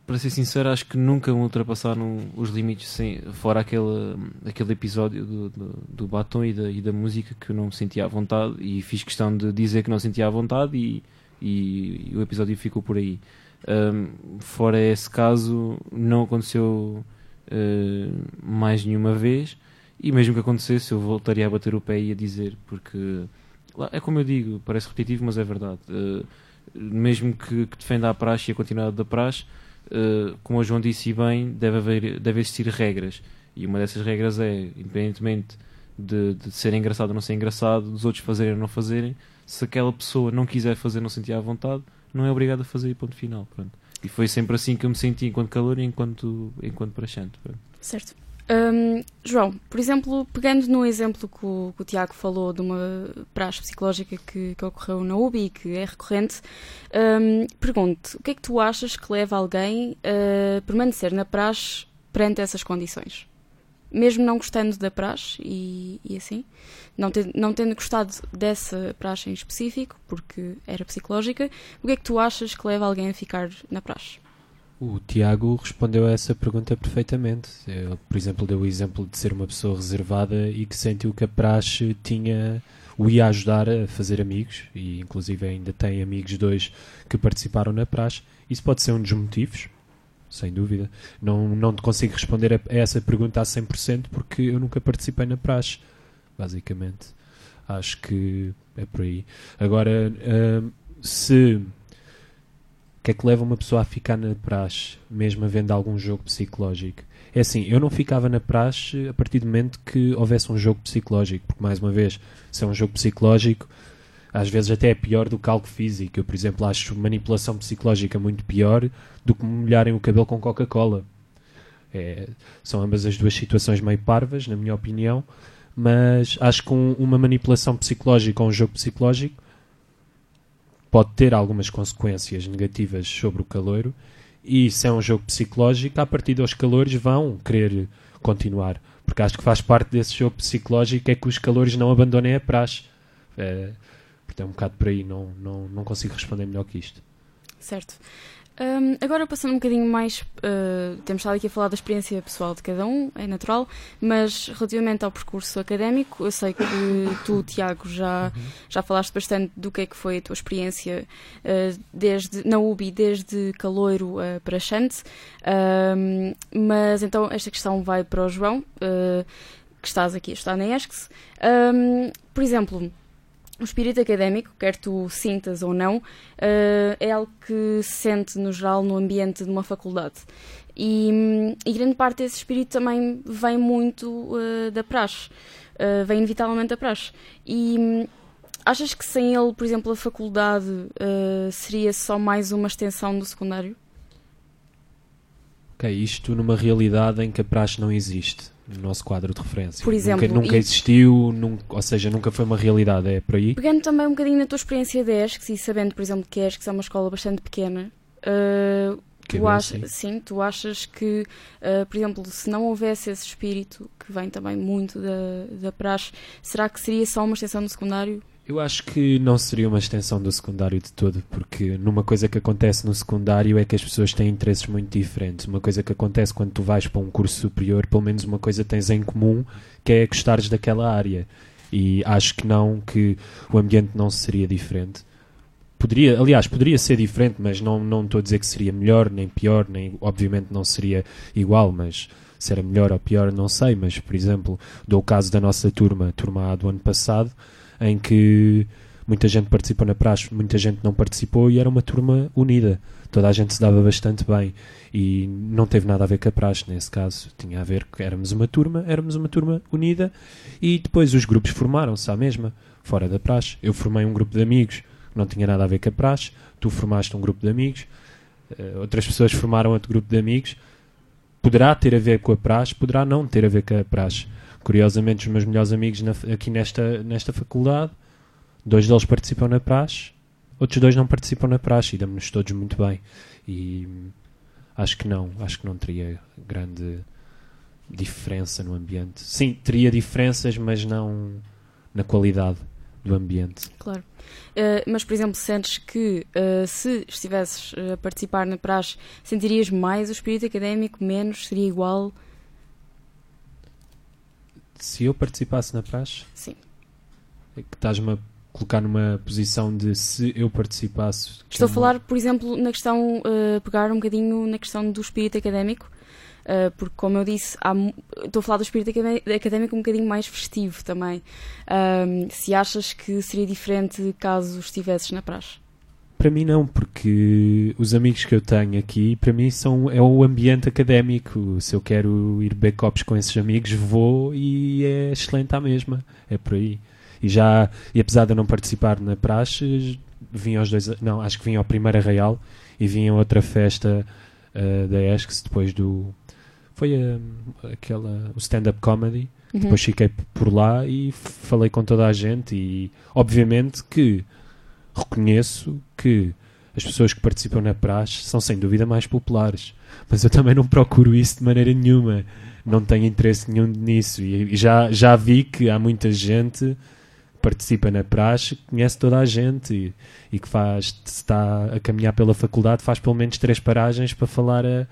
Para ser sincero, acho que nunca ultrapassaram os limites, sem, fora aquele, aquele episódio do, do, do batom e da, e da música que eu não me sentia à vontade e fiz questão de dizer que não sentia à vontade e, e, o episódio ficou por aí. Ahm, fora esse caso, não aconteceu ah, mais nenhuma vez e mesmo que acontecesse, eu voltaria a bater o pé e a dizer, porque é como eu digo, parece repetitivo, mas é verdade. Ah, mesmo que, que defenda a praxe e a continuidade da praxe, Uh, como o João disse bem, deve, haver, deve existir regras. E uma dessas regras é, independentemente de, de ser engraçado ou não ser engraçado, dos outros fazerem ou não fazerem, se aquela pessoa não quiser fazer, não sentir à vontade, não é obrigado a fazer, ponto final. Pronto. E foi sempre assim que eu me senti enquanto calor e enquanto, enquanto praxante.
Certo. Hum, João, por exemplo, pegando no exemplo que o, que o Tiago falou de uma praxe psicológica que, que ocorreu na UBI e que é recorrente, hum, pergunto, o que é que tu achas que leva alguém a permanecer na praxe perante essas condições? Mesmo não gostando da praxe e, e assim, não, te- não tendo gostado dessa praxe em específico, porque era psicológica, o que é que tu achas que leva alguém a ficar na praxe?
O Tiago respondeu a essa pergunta perfeitamente. Ele, por exemplo, deu o exemplo de ser uma pessoa reservada e que sentiu que a praxe tinha o ia ajudar a fazer amigos e inclusive ainda tem amigos dois que participaram na praxe. Isso pode ser um dos motivos, sem dúvida. Não, não te consigo responder a, essa pergunta a 100% porque eu nunca participei na praxe, basicamente. Acho que é por aí. Agora, hum, se o que é que leva uma pessoa a ficar na praxe, mesmo havendo algum jogo psicológico? É assim, eu não ficava na praxe a partir do momento que houvesse um jogo psicológico, porque, mais uma vez, se é um jogo psicológico, às vezes até é pior do que algo físico. Eu, por exemplo, acho manipulação psicológica muito pior do que molharem o cabelo com Coca-Cola. É, são ambas as duas situações meio parvas, na minha opinião, mas acho que um- uma manipulação psicológica ou um jogo psicológico pode ter algumas consequências negativas sobre o caloiro e se é um jogo psicológico, a partir dos calores vão querer continuar. Porque acho que faz parte desse jogo psicológico é que os calores não abandonem a praxe. É, portanto, é um bocado por aí, não, não, não consigo responder melhor que isto.
Certo. Hum, agora passando um bocadinho mais, uh, temos estado aqui a falar da experiência pessoal de cada um, é natural, mas relativamente ao percurso académico, eu sei que tu, Tiago, já, já falaste bastante do que é que foi a tua experiência uh, desde, na UBI, desde caloiro uh, para Hum, mas então esta questão vai para o João, que estás aqui, está na ESCS. Por exemplo, o espírito académico, quer tu sintas ou não, eh, é algo que se sente no geral no ambiente de uma faculdade. E, e grande parte desse espírito também vem muito eh, da praxe, eh, vem inevitavelmente da praxe. E achas que sem ele, por exemplo, a faculdade seria só mais uma extensão do secundário?
Ok, isto numa realidade em que a praxe não existe no nosso quadro de referência.
Por exemplo,
nunca, nunca existiu, nunca, ou seja, nunca foi uma realidade, é por aí?
Pegando também um bocadinho na tua experiência de ESCS e sabendo, por exemplo, que a ESCS é uma escola bastante pequena,
Que
tu
bem,
achas,
sim.
sim, tu achas que, uh, por exemplo, se não houvesse esse espírito, que vem também muito da, da praxe, será que seria só uma extensão do secundário?
Eu acho que não seria uma extensão do secundário de todo, porque numa coisa que acontece no secundário é que as pessoas têm interesses muito diferentes. Uma coisa que acontece quando tu vais para um curso superior, pelo menos uma coisa tens em comum, que é gostares daquela área. E acho que não, que o ambiente não seria diferente. Poderia, aliás, poderia ser diferente, mas não, não estou a dizer que seria melhor, nem pior, nem obviamente não seria igual, mas se era melhor ou pior, não sei. Mas, por exemplo, dou o caso da nossa turma, turma A do ano passado, em que muita gente participou na praxe, muita gente não participou e era uma turma unida. Toda a gente se dava bastante bem e não teve nada a ver com a praxe nesse caso. Tinha a ver que éramos uma turma, éramos uma turma unida e depois os grupos formaram-se à mesma, fora da praxe. Eu formei um grupo de amigos não tinha nada a ver com a praxe, tu formaste um grupo de amigos. eh, outras pessoas formaram outro grupo de amigos. Poderá ter a ver com a praxe, poderá não ter a ver com a praxe. Curiosamente, os meus melhores amigos na- aqui nesta, nesta faculdade, dois deles participam na praxe, outros dois não participam na praxe e damos-nos todos muito bem. E acho que não, acho que não teria grande diferença no ambiente. Sim, teria diferenças, mas não na qualidade do ambiente.
Claro. Uh, mas, por exemplo, sentes que uh, se estivesses uh, a participar na praxe, sentirias mais o espírito académico, menos, seria igual?
Se eu participasse na praxe,
Sim.
é que estás-me a colocar numa posição de se eu participasse.
Estou a falar, por exemplo, na questão, uh, pegar um bocadinho na questão do espírito académico, uh, porque, como eu disse, há estou a falar do espírito acadé- académico um bocadinho mais festivo também. Se achas que seria diferente caso estivesses na praxe?
Para mim não, porque os amigos que eu tenho aqui, para mim são é o ambiente académico. Se eu quero ir beber com esses amigos, vou e é excelente à mesma. É por aí. E já, e apesar de eu não participar na praxe, vim aos dois, não, acho que vim ao primeiro Arraial e vim a outra festa eh, da ESCS depois do foi eh, aquela o stand-up comedy.
Uhum.
depois fiquei por lá e falei com toda a gente e obviamente que reconheço que as pessoas que participam na praxe são sem dúvida mais populares, mas eu também não procuro isso de maneira nenhuma, não tenho interesse nenhum nisso. E, e já, já vi que há muita gente que participa na praxe, que conhece toda a gente e, e que faz, se está a caminhar pela faculdade, faz pelo menos três paragens para falar a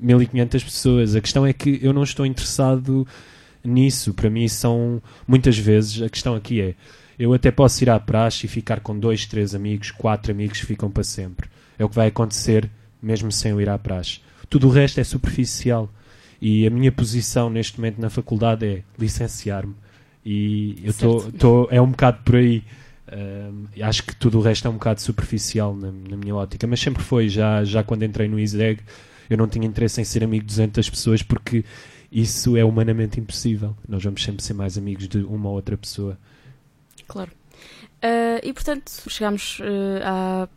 1500 pessoas. A questão é que eu não estou interessado nisso. Para mim, são muitas vezes a questão aqui é eu até posso ir à praxe e ficar com dois, três amigos, quatro amigos que ficam para sempre. É o que vai acontecer mesmo sem eu ir à praxe. Tudo o resto é superficial. E a minha posição neste momento na faculdade é licenciar-me. E eu tô, tô, é um bocado por aí. Ahm, acho que tudo o resto é um bocado superficial na, na minha ótica, mas sempre foi. Já, já quando entrei no ISEG, eu não tinha interesse em ser amigo de 200 pessoas porque isso é humanamente impossível. Nós vamos sempre ser mais amigos de uma ou outra pessoa.
Claro. Uh, e portanto, chegamos uh, à-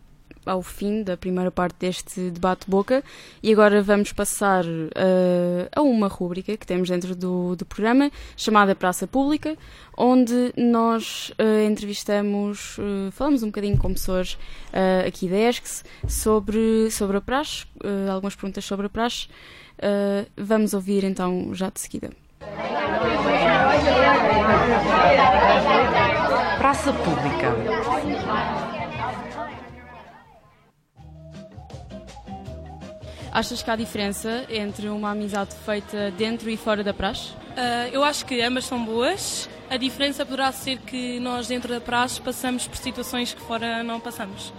ao fim da primeira parte deste debate-boca e agora vamos passar uh, a uma rúbrica que temos dentro do, do programa chamada Praça Pública, onde nós uh, entrevistamos, uh, falamos um bocadinho com pessoas aqui da ESCS sobre, sobre a praxe, algumas perguntas sobre a praxe. Vamos ouvir então já de seguida.
Praça Pública.
Achas que há diferença entre uma amizade feita dentro e fora da praxe?
Ah, eu acho que ambas são boas. A diferença poderá ser que nós, dentro da praxe, passamos por situações que fora não passamos.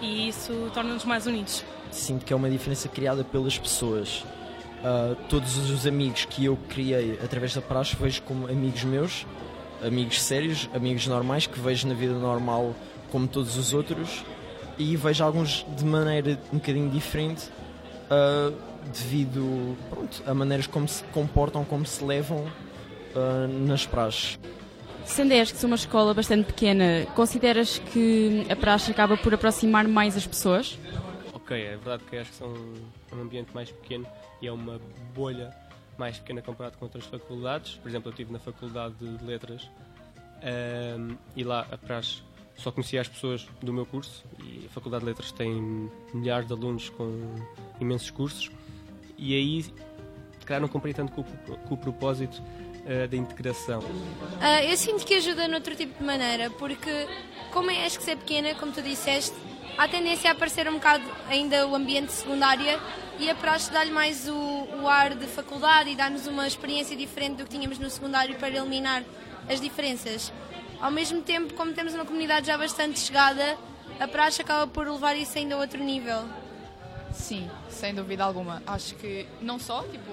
E isso torna-nos mais unidos.
Sinto que é uma diferença criada pelas pessoas. Ah, todos os amigos que eu criei através da praxe vejo como amigos meus, amigos sérios, amigos normais que vejo na vida normal como todos os outros e vejo alguns de maneira um bocadinho diferente ah, devido pronto, a maneiras como se comportam, como se levam ah, nas praxes.
Sendo a ESCS uma escola bastante pequena, consideras que a praxe acaba por aproximar mais as pessoas?
Ok, é verdade que acho que são um ambiente mais pequeno e é uma bolha mais pequena comparado com outras faculdades. Por exemplo, eu estive na Faculdade de Letras ehm, e lá a praxe só conhecia as pessoas do meu curso e a Faculdade de Letras tem milhares de alunos com imensos cursos e aí, calhar, não comprei tanto com, o- com o propósito eh, da integração.
Ah, eu sinto que ajuda noutro tipo de maneira, porque como acho que é pequena, como tu disseste, há tendência a aparecer um bocado ainda o ambiente secundária e a praxe dá-lhe mais o, o ar de faculdade e dá-nos uma experiência diferente do que tínhamos no secundário para eliminar as diferenças. Ao mesmo tempo, como temos uma comunidade já bastante chegada, a praxe acaba por levar isso ainda a outro nível.
Sim, sem dúvida alguma. Acho que não só, tipo,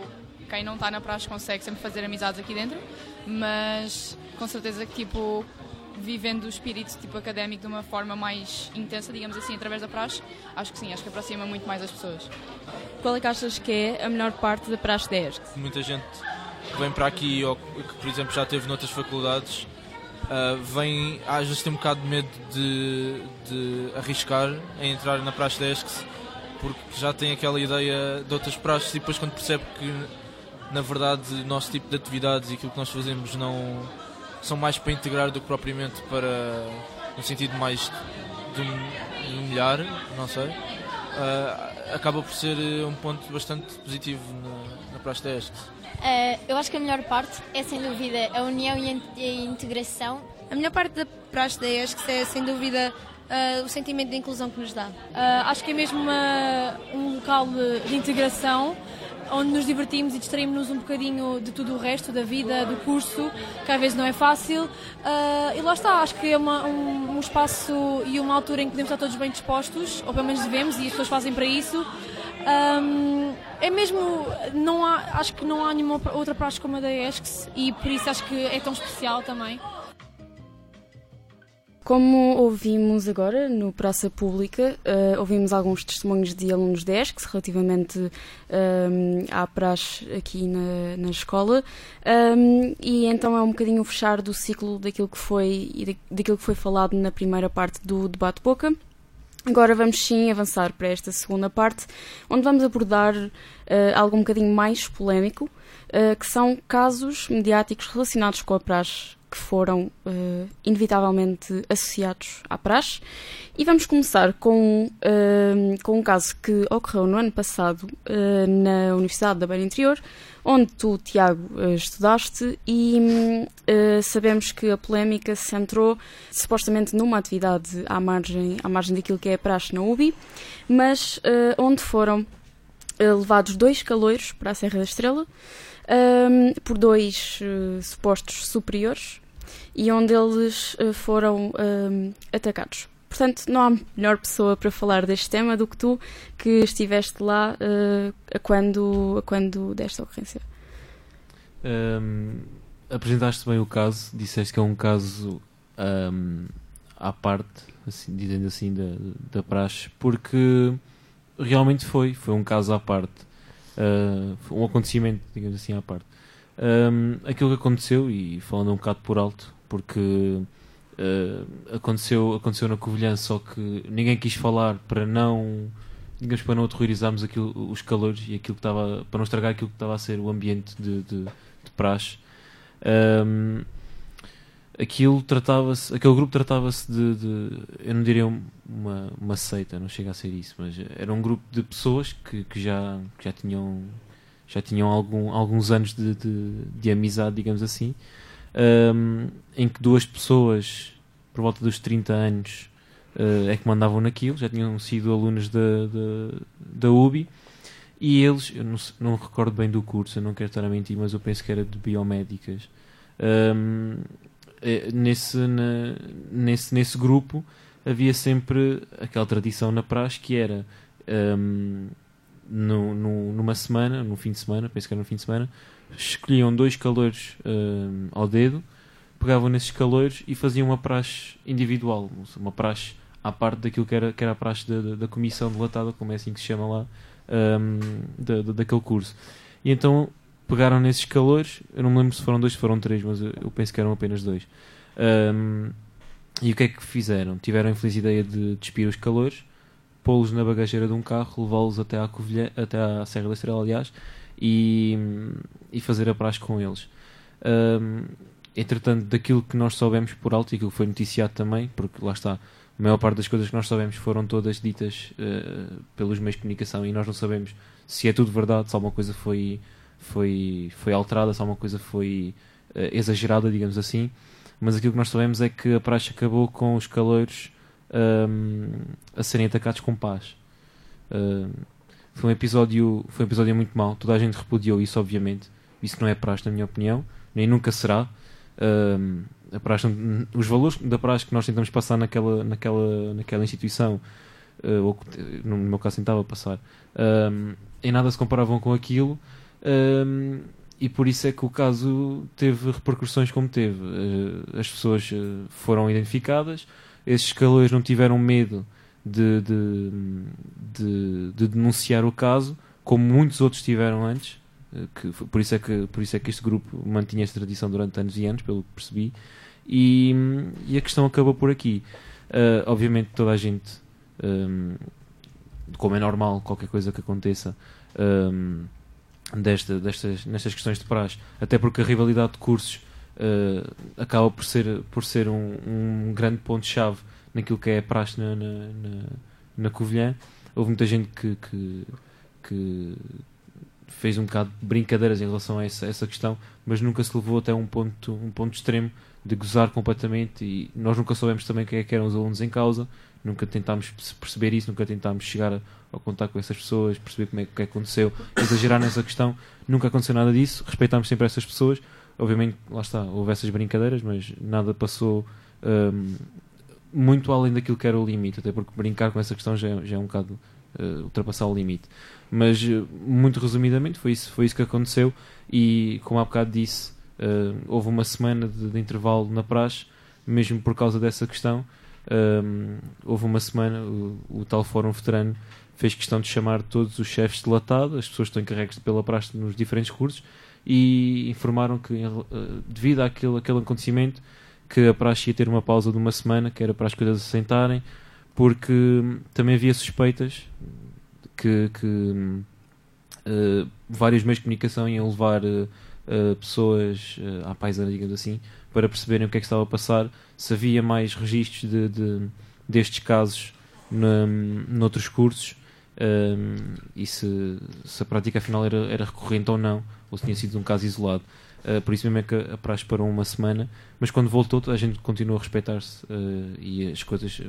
quem não está na praxe consegue sempre fazer amizades aqui dentro, mas com certeza que, tipo, vivendo o espírito tipo, académico de uma forma mais intensa, digamos assim, através da praxe, acho que sim, acho que aproxima muito mais as pessoas.
Qual é que achas que é a melhor parte da praxe da ESCS?
muita gente que vem para aqui ou que, por exemplo, já teve noutras faculdades, ah, vem, às vezes tem um bocado de medo de, de arriscar em entrar na praxe da ESCS porque já tem aquela ideia de outras praxes e depois quando percebe que na verdade o nosso tipo de atividades e aquilo que nós fazemos não são mais para integrar do que propriamente para no sentido mais de, de humilhar, não sei. ah, acaba por ser eh, um ponto bastante positivo na, na da ESC.
Eh, eu acho que a melhor parte é, sem dúvida, a união e a in- e a integração.
A melhor parte da praxe da ESC é, sem dúvida, ah, o sentimento de inclusão que nos dá.
Ah, acho que é mesmo uma- um local de, de integração onde nos divertimos e distraímos-nos um bocadinho de tudo o resto, da vida, do curso, que às vezes não é fácil. Ah, e lá está, acho que é uma- um, um espaço e uma altura em que podemos estar todos bem dispostos, ou pelo menos devemos, e as pessoas fazem para isso. Ahm, é mesmo, não há, acho que não há nenhuma outra praxe como a da ESCS e por isso acho que é tão especial também.
Como ouvimos agora no Praça Pública, eh, ouvimos alguns testemunhos de alunos da ESCS relativamente ehm, à praxe aqui na, na escola Ehm, e então é um bocadinho o fechar do ciclo daquilo que foi e da- daquilo que foi falado na primeira parte do debate boca. Agora vamos sim avançar para esta segunda parte, onde vamos abordar eh, algo um bocadinho mais polémico, eh, que são casos mediáticos relacionados com a praxe que foram eh, inevitavelmente associados à praxe. E vamos começar com, eh, com um caso que ocorreu no ano passado eh, na Universidade da Beira Interior, onde tu, Tiago, estudaste e sabemos que a polémica se centrou supostamente numa atividade à margem, à margem daquilo que é a praxe na UBI, mas onde foram levados dois caloiros para a Serra da Estrela hum, por dois eh, supostos superiores e onde eles eh, foram atacados. Portanto, não há melhor pessoa para falar deste tema do que tu, que estiveste lá a, quando, quando desta ocorrência.
Hum, apresentaste bem o caso, disseste que é um caso à parte, assim, dizendo assim, da, da praxe, porque realmente foi, foi um caso à parte, uh, um acontecimento, digamos assim, à parte. Hum, aquilo que aconteceu, e falando um bocado por alto, porque uh, aconteceu, aconteceu na Covilhã, só que ninguém quis falar para não digamos para não aterrorizarmos aquilo, os calores e aquilo que estava para não estragar aquilo que estava a ser o ambiente de, de, de praxe Ahm, aquilo tratava-se aquele grupo tratava-se de, de- eu não diria uma, uma seita não chega a ser isso mas era um grupo de pessoas que, que já que já tinham já tinham algum, alguns anos de, de, de amizade digamos assim Ahm, em que duas pessoas por volta dos 30 anos eh, é que mandavam naquilo, já tinham sido alunos da, da, da UBI e eles, eu não, não recordo bem do curso, eu não quero estar a mentir, mas eu penso que era de biomédicas. Eh, nesse, na- nesse, nesse grupo havia sempre aquela tradição na praxe que era ahm, no, no- numa semana, no fim de semana, penso que era no fim de semana, escolhiam dois calores ahm, ao dedo, pegavam nesses calores e faziam uma praxe individual, uma praxe à parte daquilo que era, que era a praxe da, da, da comissão delatada, como é assim que se chama lá, ahm, da, da- daquele curso. E então pegaram nesses calores, eu não me lembro se foram dois, se foram três, mas eu, eu penso que eram apenas dois. Ahm, e o que é que fizeram? Tiveram a infeliz ideia de despir os calores, pô-los na bagageira de um carro, levá-los até à, Covilhã, até à Serra da Estrela, aliás, e, e fazer a praxe com eles. Ahm, entretanto, daquilo que nós soubemos por alto e que foi noticiado também, porque lá está, a maior parte das coisas que nós sabemos foram todas ditas eh, pelos meios de comunicação e nós não sabemos se é tudo verdade, se alguma coisa foi, foi, foi alterada, se alguma coisa foi eh, exagerada, digamos assim. Mas aquilo que nós sabemos é que a praxe acabou com os calores ahm, a serem atacados com paz. Ahm, foi um episódio foi um episódio muito mau. Toda a gente repudiou isso, obviamente. Isso não é praxe, na minha opinião, nem nunca será. Ahm, a praxe, os valores da praxe que nós tentamos passar naquela, naquela, naquela instituição, eh, ou no meu caso tentava passar, ahm, em nada se comparavam com aquilo. Ahm, e por isso é que o caso teve repercussões como teve. Eh, as pessoas eh, foram identificadas, esses calores não tiveram medo de, de, de- de denunciar o caso, como muitos outros tiveram antes. eh, Que, por, isso é que, por isso é que este grupo mantinha esta tradição durante anos e anos, pelo que percebi. E, e a questão acabou por aqui. Obviamente, toda a gente. de como é normal qualquer coisa que aconteça hum, desta, destas, nestas questões de praxe, até porque a rivalidade de cursos uh, acaba por ser, por ser um, um grande ponto-chave naquilo que é a praxe na, na, na, na Covilhã. Houve muita gente que, que, que fez um bocado de brincadeiras em relação a essa, essa questão, mas nunca se levou até um ponto, um ponto extremo de gozar completamente e nós nunca soubemos também quem é que eram os alunos em causa, nunca tentámos perceber isso, nunca tentámos chegar ao contato com essas pessoas, perceber como é que aconteceu, exagerar nessa questão, nunca aconteceu nada disso, respeitámos sempre essas pessoas, obviamente, lá está, houve essas brincadeiras, mas nada passou hum, muito além daquilo que era o limite, até porque brincar com essa questão já, é- já é um bocado uh, ultrapassar o limite. Mas, uh, muito resumidamente, foi isso, foi isso que aconteceu e, como há bocado disse, uh, houve uma semana de, de, intervalo na praxe, mesmo por causa dessa questão. Um, houve uma semana, o, o, tal Fórum Veterano fez questão de chamar todos os chefes de latado, as pessoas que estão encarregues pela praxe nos diferentes cursos, e informaram que, devido àquele, àquele acontecimento, que a praxe ia ter uma pausa de uma semana, que era para as coisas assentarem, porque também havia suspeitas que, que uh, vários meios de comunicação iam levar uh, uh, pessoas à paisana, digamos assim, para perceberem o que é que estava a passar, se havia mais registros de, de destes casos na, noutros cursos um, e se, se, a prática afinal era, era recorrente ou não, ou se tinha sido um caso isolado. Uh, por isso mesmo é que a praxe parou uma semana, mas quando voltou a gente continuou a respeitar-se uh, e as coisas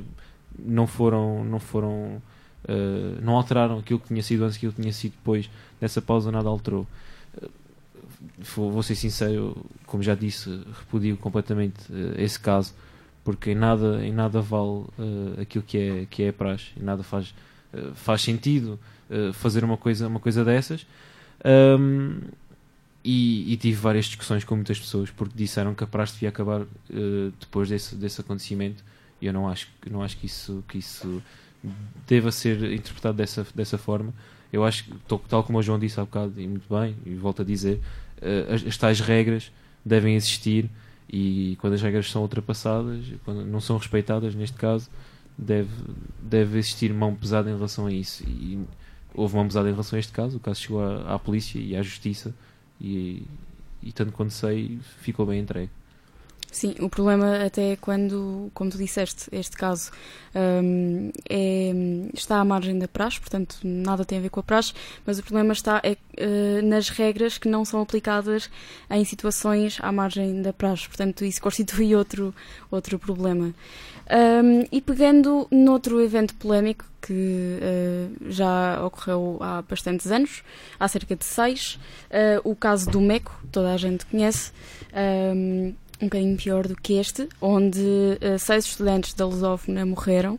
não foram, não foram, uh, não alteraram aquilo que tinha sido antes, aquilo que tinha sido depois dessa pausa, nada alterou. Vou, vou ser sincero, como já disse, repudio completamente esse caso, porque em nada, em nada vale aquilo que é, que é praxe, em nada faz, faz sentido fazer uma coisa, uma coisa dessas. Um, e, e, tive várias discussões com muitas pessoas porque disseram que a praxe devia acabar uh, depois desse, desse acontecimento e eu não acho, não acho que, isso, que isso deva ser interpretado dessa, dessa forma. Eu acho que, tal como o João disse há bocado, e muito bem, e volto a dizer, uh, as, as tais regras devem existir e quando as regras são ultrapassadas, quando não são respeitadas, neste caso, deve, deve existir mão pesada em relação a isso. E houve mão pesada em relação a este caso, o caso chegou à, à polícia e à justiça e, e tanto quanto sei, ficou bem entregue.
Sim, o problema até é quando, como tu disseste, este caso um, é, está à margem da praxe, portanto nada tem a ver com a praxe, mas o problema está é, uh, nas regras que não são aplicadas em situações à margem da praxe, portanto isso constitui outro, outro problema. Um, e pegando noutro evento polémico que uh, já ocorreu há bastantes anos, há cerca de seis, uh, o caso do MECO, toda a gente conhece, um, um bocadinho pior do que este, onde uh, seis estudantes da Lusófona morreram.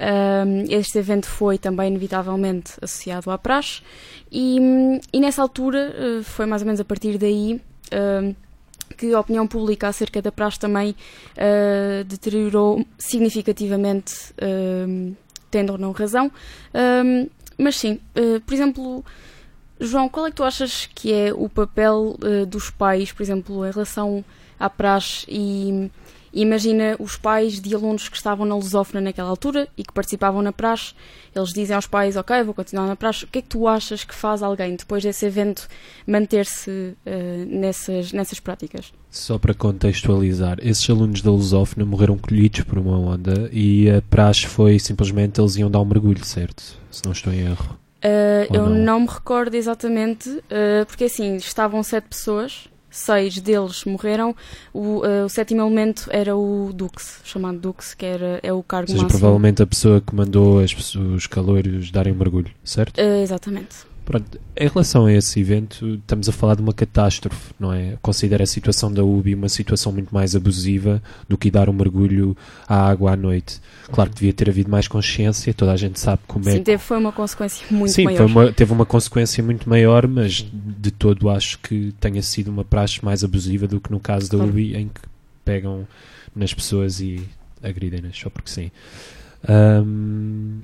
Um, este evento foi também inevitavelmente associado à praxe e, e nessa altura foi mais ou menos a partir daí que a opinião pública acerca da praxe também uh, deteriorou significativamente, uh, tendo ou não razão. Uh, mas sim, por exemplo, João, qual é que tu achas que é o papel dos pais, por exemplo, em relação à praxe e imagina os pais de alunos que estavam na lusófona naquela altura e que participavam na praxe, eles dizem aos pais, ok, vou continuar na praxe. O que é que tu achas que faz alguém, depois desse evento, manter-se uh, nessas, nessas práticas?
Só para contextualizar, esses alunos da lusófona morreram colhidos por uma onda e a praxe foi simplesmente eles iam dar um mergulho, certo? Se não estou em erro.
Uh, eu não? não? me recordo exatamente, uh, porque assim, estavam sete pessoas seis deles morreram. O, uh, o, sétimo elemento era o Dux, chamado Dux, que era, é o cargo
Ou seja,
máximo.
provavelmente a pessoa que mandou as, os caloiros darem um mergulho, certo?
Uh, exatamente.
Pronto, em relação a esse evento, estamos a falar de uma catástrofe, não é? Considero a situação da UBI uma situação muito mais abusiva do que dar um mergulho à água à noite. Claro que devia ter havido mais consciência, toda a gente sabe como
é.
Sim,
teve, foi uma consequência muito
Sim,
maior.
Sim, teve uma consequência muito maior, mas de todo acho que tenha sido uma praxe mais abusiva do que no caso da UBI, em que pegam nas pessoas e agridem-nas, só porque sim. Um,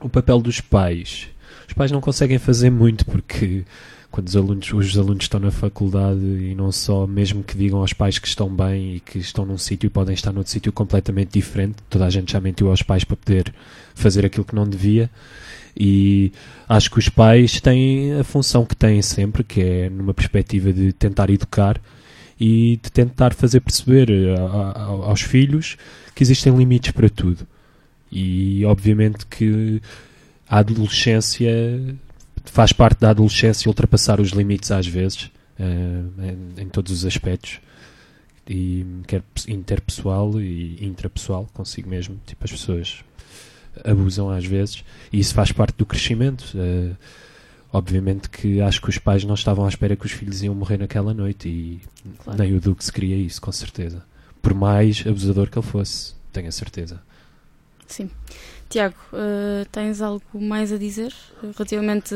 o papel dos pais os pais não conseguem fazer muito porque quando os alunos, os alunos estão na faculdade e não só, mesmo que digam aos pais que estão bem e que estão num sítio e podem estar noutro sítio completamente diferente, toda a gente já mentiu aos pais para poder fazer aquilo que não devia. E acho que os pais têm a função que têm sempre, que é numa perspectiva de tentar educar e de tentar fazer perceber eh, a- a- aos filhos que existem limites para tudo. E obviamente que a adolescência faz parte da adolescência ultrapassar os limites às vezes, eh, em, em todos os aspectos, e quer pe- interpessoal e intrapessoal, consigo mesmo. Tipo, as pessoas abusam às vezes, e isso faz parte do crescimento. eh, obviamente que acho que os pais não estavam à espera que os filhos iam morrer naquela noite, e
Claro.
nem o Duque se queria isso, com certeza. Por mais abusador que ele fosse, tenho a certeza.
Sim. Tiago, eh, tens algo mais a dizer relativamente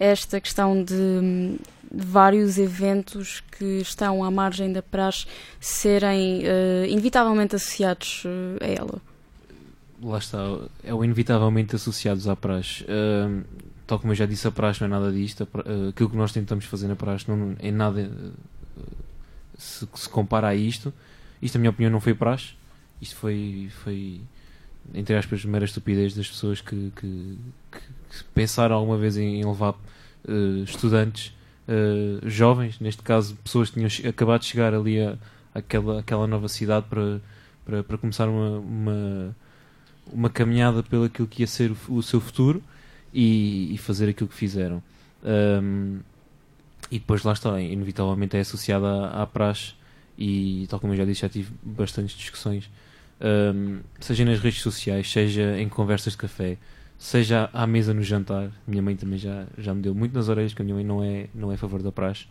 a esta questão de, de vários eventos que estão à margem da praxe serem eh, inevitavelmente associados eh, a ela?
lá está, é o inevitavelmente associados à praxe. Ahm, tal como eu já disse, a praxe não é nada disto. A pra- ah, aquilo que nós tentamos fazer na praxe não é nada se, se compara a isto. Isto, na minha opinião, não foi praxe. Isto foi, foi entre aspas, mera estupidez das pessoas que, que- que- pensaram alguma vez em, em levar ah, estudantes ah, jovens, neste caso, pessoas que tinham acabado de chegar ali a, àquela, àquela nova cidade para, para, para começar uma- uma uma caminhada pelo aquilo que ia ser o, o seu futuro e, e fazer aquilo que fizeram. Um, e depois lá está, inevitavelmente é associada à, à praxe e tal como eu já disse, já tive bastantes discussões, um, seja nas redes sociais, seja em conversas de café, seja à mesa no jantar. Minha mãe também já, já me deu muito nas orelhas que a minha mãe não é, não é a favor da praxe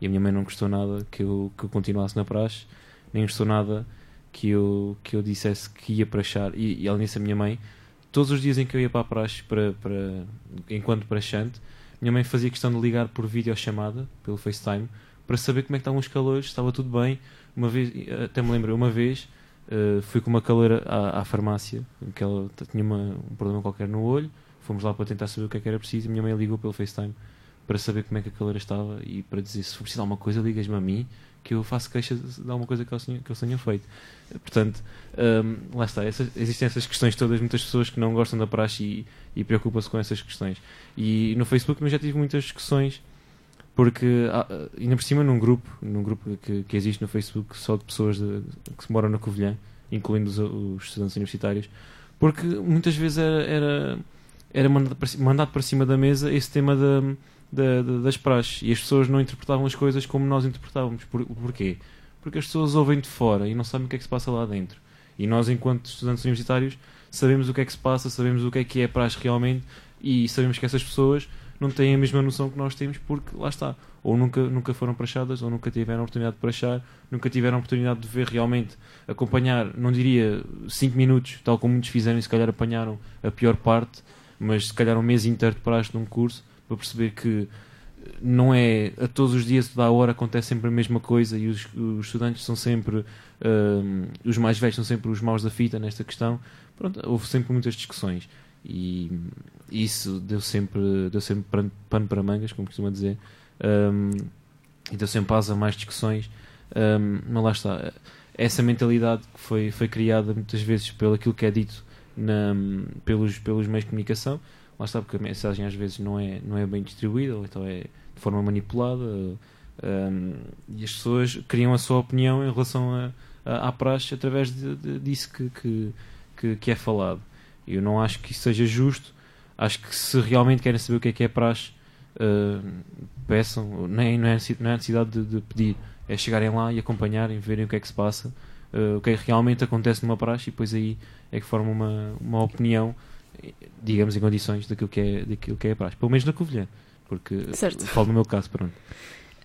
e a minha mãe não gostou nada que eu, que eu continuasse na praxe, nem gostou nada que eu, que eu dissesse que ia praxar. E, e além disso, a minha mãe, todos os dias em que eu ia para a praxe, para, para, enquanto praxante, minha mãe fazia questão de ligar por videochamada, pelo FaceTime, para saber como é que estavam os calores, estava tudo bem. Uma vez, até me lembro, uma vez eh, fui com uma caloura à, à farmácia, que ela tinha uma- um problema qualquer no olho, fomos lá para tentar saber o que é que era preciso, minha mãe ligou pelo FaceTime para saber como é que a caloura estava e para dizer se for preciso alguma coisa, ligas-me a mim que eu faço queixa de de alguma coisa que eles tenham, que eles tenham feito. Eh, Portanto, hum, lá está, essas- existem essas questões todas, muitas pessoas que não gostam da praxe e, e preocupam-se com essas questões. E no Facebook também já tive muitas discussões, porque há- ainda por cima num grupo, num grupo que, que existe no Facebook só de pessoas de- que moram na Covilhã, incluindo os, os estudantes universitários, porque muitas vezes era, era, era mandado, para, mandado para cima da mesa esse tema da, da- da- das praxes e as pessoas não interpretavam as coisas como nós interpretávamos. Por, porquê? Porque as pessoas ouvem de fora e não sabem o que é que se passa lá dentro. E nós, enquanto estudantes universitários, sabemos o que é que se passa, sabemos o que é que é praxe realmente e sabemos que essas pessoas não têm a mesma noção que nós temos porque lá está. Ou nunca, nunca foram praxadas, ou nunca tiveram oportunidade de praxar, nunca tiveram oportunidade de ver realmente, acompanhar, não diria 5 minutos, tal como muitos fizeram e se calhar apanharam a pior parte, mas se calhar um mês inteiro de praxe num curso para perceber que não é a todos os dias, toda a hora acontece sempre a mesma coisa e os, os estudantes são sempre hum, os mais velhos são sempre os maus da fita nesta questão. Pronto, houve sempre muitas discussões e isso deu sempre, deu sempre pano, para mangas, como costuma dizer, hum, e deu sempre asa a mais discussões. Hum, mas lá está, essa mentalidade que foi, foi criada muitas vezes pelo aquilo que é dito na, pelos, pelos meios de comunicação lá está porque a mensagem às vezes não é, não é bem distribuída ou então é de forma manipulada um, e as pessoas criam a sua opinião em relação a, a, à praxe através de, de, disso que, que, que, que é falado eu não acho que isso seja justo acho que se realmente querem saber o que é que é praxe uh, peçam nem, não, é, não é necessidade de, de pedir é chegarem lá e acompanharem verem o que é que se passa uh, o que é que realmente acontece numa praxe e depois aí é que forma uma, uma opinião digamos, em condições daquilo que é, daquilo que é a praxe. Pelo menos na Covilhã. Porque
Certo.
falo no meu caso, pronto.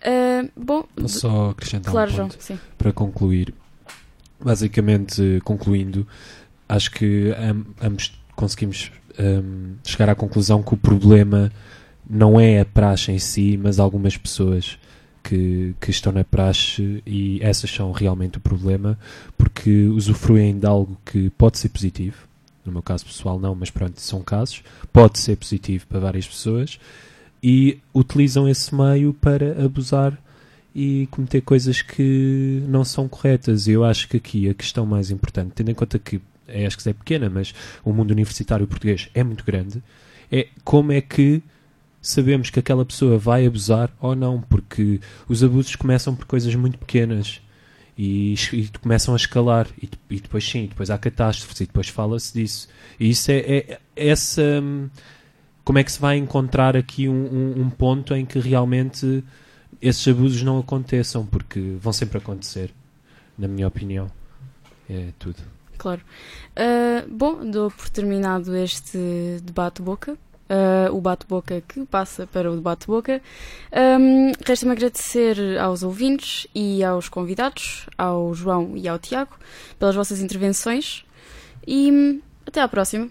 Uh, bom,
Posso só acrescentar
claro,
um
João,
ponto
sim.
para concluir. Basicamente, concluindo, acho que am- ambos conseguimos hum, chegar à conclusão que o problema não é a praxe em si, mas algumas pessoas que, que estão na praxe e essas são realmente o problema, porque usufruem de algo que pode ser positivo, no meu caso pessoal não, mas pronto, são casos, pode ser positivo para várias pessoas e utilizam esse meio para abusar e cometer coisas que não são corretas. Eu acho que aqui a questão mais importante, tendo em conta que é, acho que é pequena, mas o mundo universitário português é muito grande, é como é que sabemos que aquela pessoa vai abusar ou não, porque os abusos começam por coisas muito pequenas e, e começam a escalar e, e depois sim, depois há catástrofes e depois fala-se disso. E isso é, é- essa hum, como é que se vai encontrar aqui um, um- um ponto em que realmente esses abusos não aconteçam, porque vão sempre acontecer, na minha opinião. É tudo.
Claro. Uh, bom, dou por terminado este debate-boca. Uh, o bate-boca que passa para o debate-boca. Um, Resta-me agradecer aos ouvintes e aos convidados, ao João e ao Tiago, pelas vossas intervenções. E hum, até à próxima.